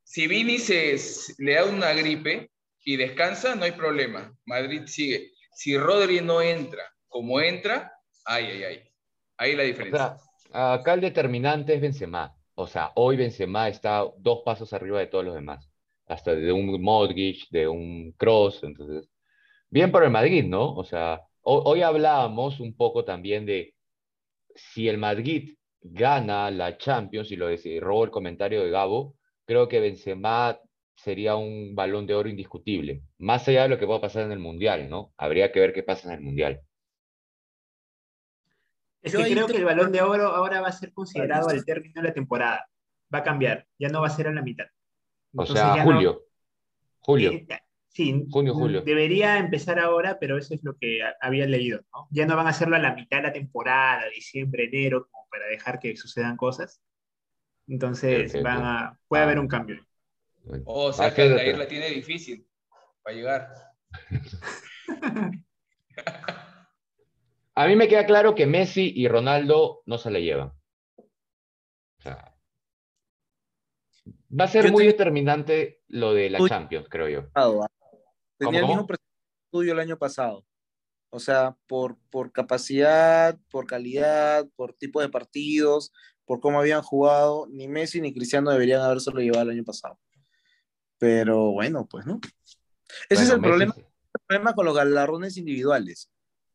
si, Vini se, le da una gripe y descansa, no hay problema. Madrid sigue. Si Rodri no entra como entra, ay, ay, ay. Ahí la diferencia. acá el determinante es Benzema. O sea, hoy Benzema está dos pasos arriba de todos los demás. Hasta de un Modric, de un Cross. Entonces, bien por el Madrid, ¿no? O sea, hoy hablábamos un poco también de si el Madrid gana la Champions, y lo robo el comentario de Gabo, creo que Benzema sería un balón de oro indiscutible, más allá de lo que pueda pasar en el Mundial, ¿no? Habría que ver qué pasa en el Mundial. Es que creo que el balón de oro ahora va a ser considerado al término de la temporada. Va a cambiar, ya no va a ser a la mitad. O sea, julio. Julio. Eh, sí, junio, julio. Debería empezar ahora, pero eso es lo que había leído, ¿no? Ya no van a hacerlo a la mitad de la temporada, diciembre, enero, como para dejar que sucedan cosas. Entonces, van a, puede haber un cambio. o sea, que Aldair la tiene difícil para llegar. A mí me queda claro que Messi y Ronaldo no se la llevan. Va a ser muy determinante lo de la Champions, creo yo. ¿ah? Tenía el mismo estudio el año pasado. O sea, por, por capacidad, por calidad, por tipo de partidos, por cómo habían jugado, ni Messi ni Cristiano deberían habérselo llevado el año pasado. Pero bueno, pues no. Ese es el problema, el problema con los galardones individuales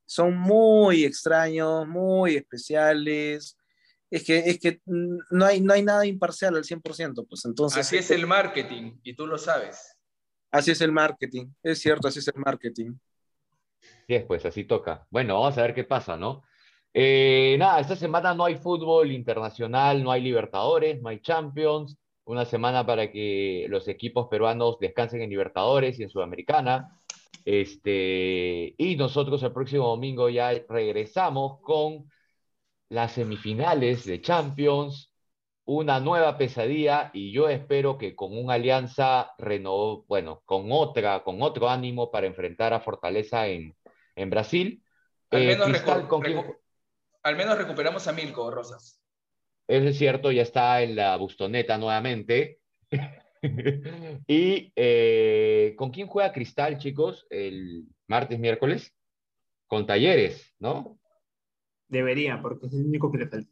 son muy extraños, muy especiales. Es que, es que no, hay, no hay nada imparcial al 100%, pues entonces... Así es el marketing, y tú lo sabes. Así es el marketing, es cierto, así es el marketing. Sí, pues así toca. Bueno, vamos a ver qué pasa, ¿no? Eh, nada, esta semana no hay fútbol internacional, no hay Libertadores, no hay Champions. Una semana para que los equipos peruanos descansen en Libertadores y en Sudamericana. Este, y nosotros el próximo domingo ya regresamos con las semifinales de Champions, una nueva pesadilla y yo espero que con una alianza reno, bueno, con otra, con otro ánimo para enfrentar a Fortaleza en, en Brasil. Al, eh, menos al menos recuperamos a Milko Rosas. Eso es cierto, ya está en la Bustoneta nuevamente. y eh, ¿con quién juega Cristal, chicos, el martes, miércoles? Con Talleres, ¿no? Debería, porque es el único que le falta.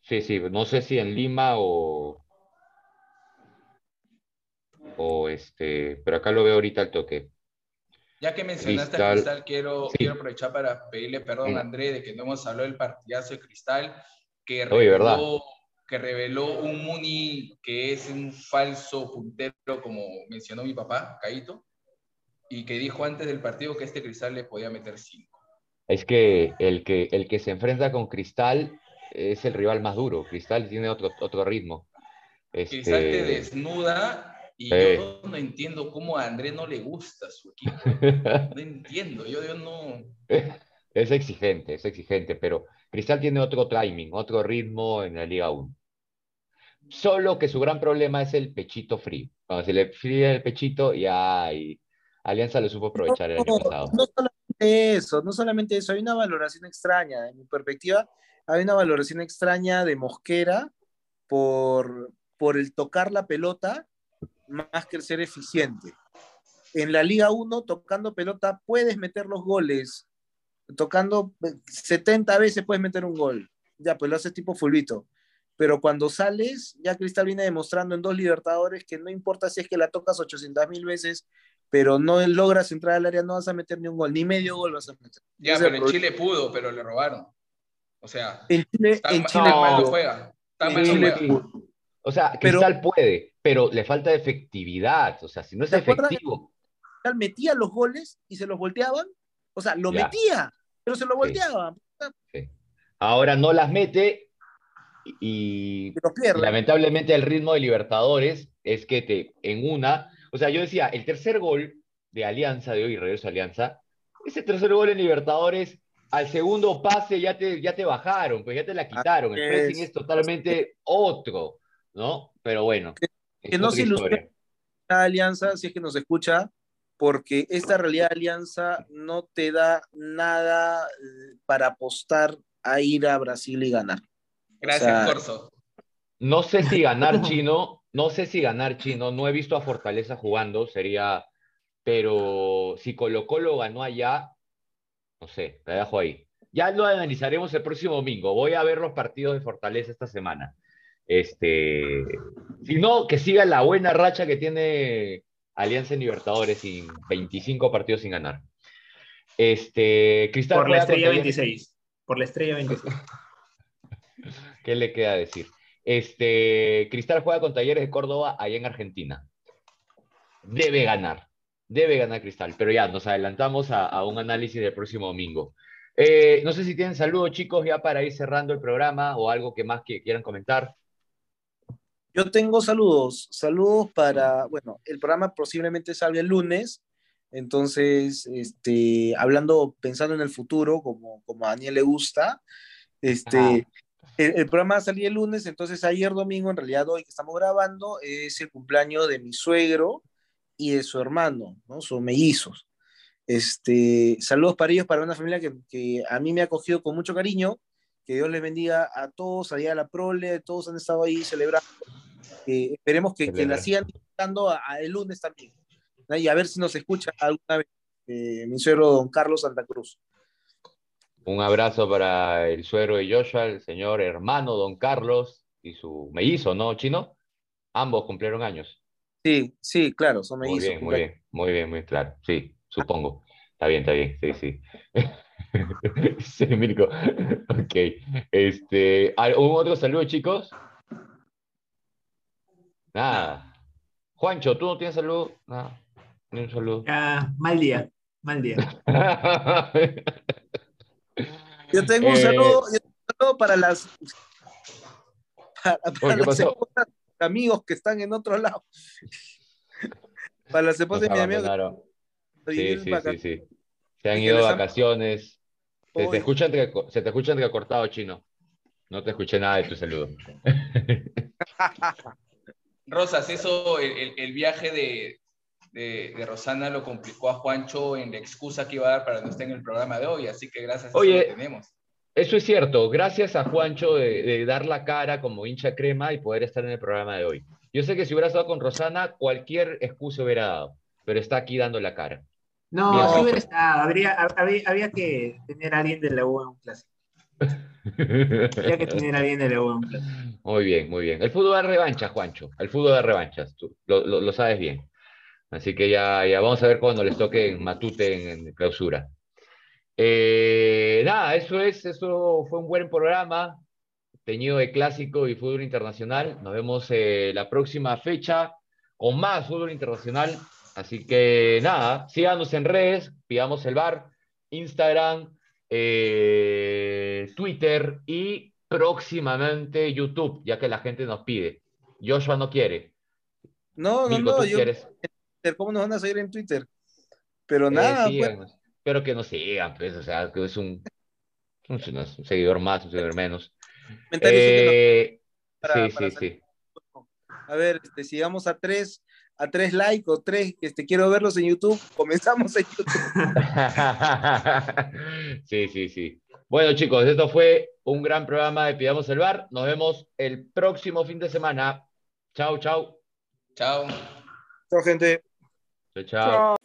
Sí, sí, no sé si en Lima o. O este, pero acá lo veo ahorita al toque. Ya que mencionaste a Cristal, quiero, quiero aprovechar para pedirle perdón a André de que no hemos hablado del partidazo de Cristal, que Oye, ¿verdad? que reveló un Muni que es un falso puntero, como mencionó mi papá, Caito, y que dijo antes del partido que este Cristal le podía meter cinco. Es que el que, el que se enfrenta con Cristal es el rival más duro. Cristal tiene otro, otro ritmo. Este... Cristal te desnuda y yo no entiendo cómo a André no le gusta su equipo. No entiendo, yo, yo no... Es exigente, es exigente, pero Cristal tiene otro timing, otro ritmo en la Liga 1. Solo que su gran problema es el pechito frío. Cuando se le fría el pechito, ya y Alianza lo supo aprovechar el año pasado. No solamente eso, no solamente eso, hay una valoración extraña, de mi perspectiva, hay una valoración extraña de Mosquera por, por el tocar la pelota más que el ser eficiente. En la Liga 1, tocando pelota, puedes meter los goles tocando 70 veces puedes meter un gol. Ya, pues lo haces tipo fulvito. Pero cuando sales, ya Cristal viene demostrando en dos Libertadores que no importa si es que la tocas 800 mil veces, pero no logras entrar al área, no vas a meter ni un gol, ni medio gol vas a meter. Ya, pero en Chile pudo, pero le robaron. O sea, en Chile, en Chile mal juega. O sea, Cristal puede, pero le falta efectividad. O sea, si no es efectivo. Cristal metía los goles y se los volteaban o sea, lo metía, pero se lo volteaba. Ahora no las mete y, lamentablemente el ritmo de Libertadores es que te en una, o sea, yo decía, el tercer gol de Alianza de hoy, regreso a Alianza, ese tercer gol en Libertadores, al segundo pase ya te, ya te bajaron, pues ya te la quitaron, el pressing es totalmente otro, ¿no? Pero bueno. Que, no se ilustre Alianza, si es que nos escucha, porque esta realidad de alianza no te da nada eh, para apostar a ir a Brasil y ganar. Gracias, Corso. No sé si ganar chino, no sé si ganar chino, no he visto a Fortaleza jugando, sería, pero si Colo Colo ganó allá, no sé, te dejo ahí. Ya lo analizaremos el próximo domingo. Voy a ver los partidos de Fortaleza esta semana. Este, si no, que siga la buena racha que tiene Alianza en Libertadores sin 25 partidos sin ganar. Este, Cristal Por la estrella 26. Por la estrella 26. ¿Qué le queda decir? Este, Cristal juega con Talleres de Córdoba allá en Argentina. Debe ganar. Debe ganar Cristal. Pero ya, nos adelantamos a, un análisis del próximo domingo. Eh, no sé si tienen saludos, chicos, ya para ir cerrando el programa o algo que más que quieran comentar. Yo tengo saludos. Saludos para, bueno, el programa posiblemente salga el lunes. Entonces, este, hablando, pensando en el futuro, como, como a Daniel le gusta, este, el, programa salía el lunes, entonces ayer domingo, en realidad hoy que estamos grabando, es el cumpleaños de mi suegro y de su hermano, ¿no? Son mellizos. Este, saludos para ellos, para una familia que, que a mí me ha acogido con mucho cariño. Que Dios les bendiga a todos, allá a la prole, todos han estado ahí celebrando. esperemos que, que la sigan disfrutando a, el lunes también. Y a ver si nos escucha alguna vez eh, mi suegro don Carlos Santa Cruz. Un abrazo para el suegro de Joshua, el señor hermano don Carlos y su mellizo, ¿no, Chino? Ambos cumplieron años. Sí, sí, claro, son mellizos. Muy bien, muy bien, muy bien, muy claro. Sí, supongo. Está bien, está bien, sí, sí. sí, Mirko. Ok. Este, ¿Un otro saludo, chicos? Nada. Juancho, ¿tú no tienes salud? Nada, ni un saludo. Ah, mal día, mal día. Yo tengo un saludo, para las para, las amigos que están en otro lado. para las esposas de mi amigo. Sí, sí, sí, sí, Se han ido de vacaciones. Se te, escucha entre, se te escucha entrecortado, chino. No te escuché nada de tu saludo. Rosas, eso, el, el viaje de, de, Rosana lo complicó a Juancho en la excusa que iba a dar para no estar en el programa de hoy, así que gracias a Oye, eso lo tenemos. Eso es cierto, gracias a Juancho de, dar la cara como hincha crema y poder estar en el programa de hoy. Yo sé que si hubiera estado con Rosana, cualquier excusa hubiera dado, pero está aquí dando la cara. No, si hubiera estado, habría, había, que tener a alguien de la U en un clásico. había que tener a alguien de la U en un clásico. Muy bien, muy bien. El fútbol de revancha, Juancho. El fútbol de revanchas, tú lo, lo sabes bien. Así que ya, ya vamos a ver cuando les toque en Matute en, clausura. Eh, nada, eso es, eso fue un buen programa, teñido de clásico y fútbol internacional. Nos vemos eh, la próxima fecha con más fútbol internacional. Así que nada, síganos en redes, pidamos el bar, Instagram, eh, Twitter y próximamente YouTube, ya que la gente nos pide. Joshua no quiere. No, no, no, yo, ¿cómo nos van a seguir en Twitter? Pero eh, nada. pues. Pero que nos sigan, pues, o sea, que es un, un, seguidor más, un seguidor menos. Eh, sí, sí, sí. A ver, este, sigamos a tres, a tres likes o tres, este, quiero verlos en YouTube, comenzamos en YouTube. sí, sí, sí. Bueno, chicos, esto fue un gran programa de Pidamos el Bar. Nos vemos el próximo fin de semana. Chao, chao. Chao. Chao, gente. Ciao ciao.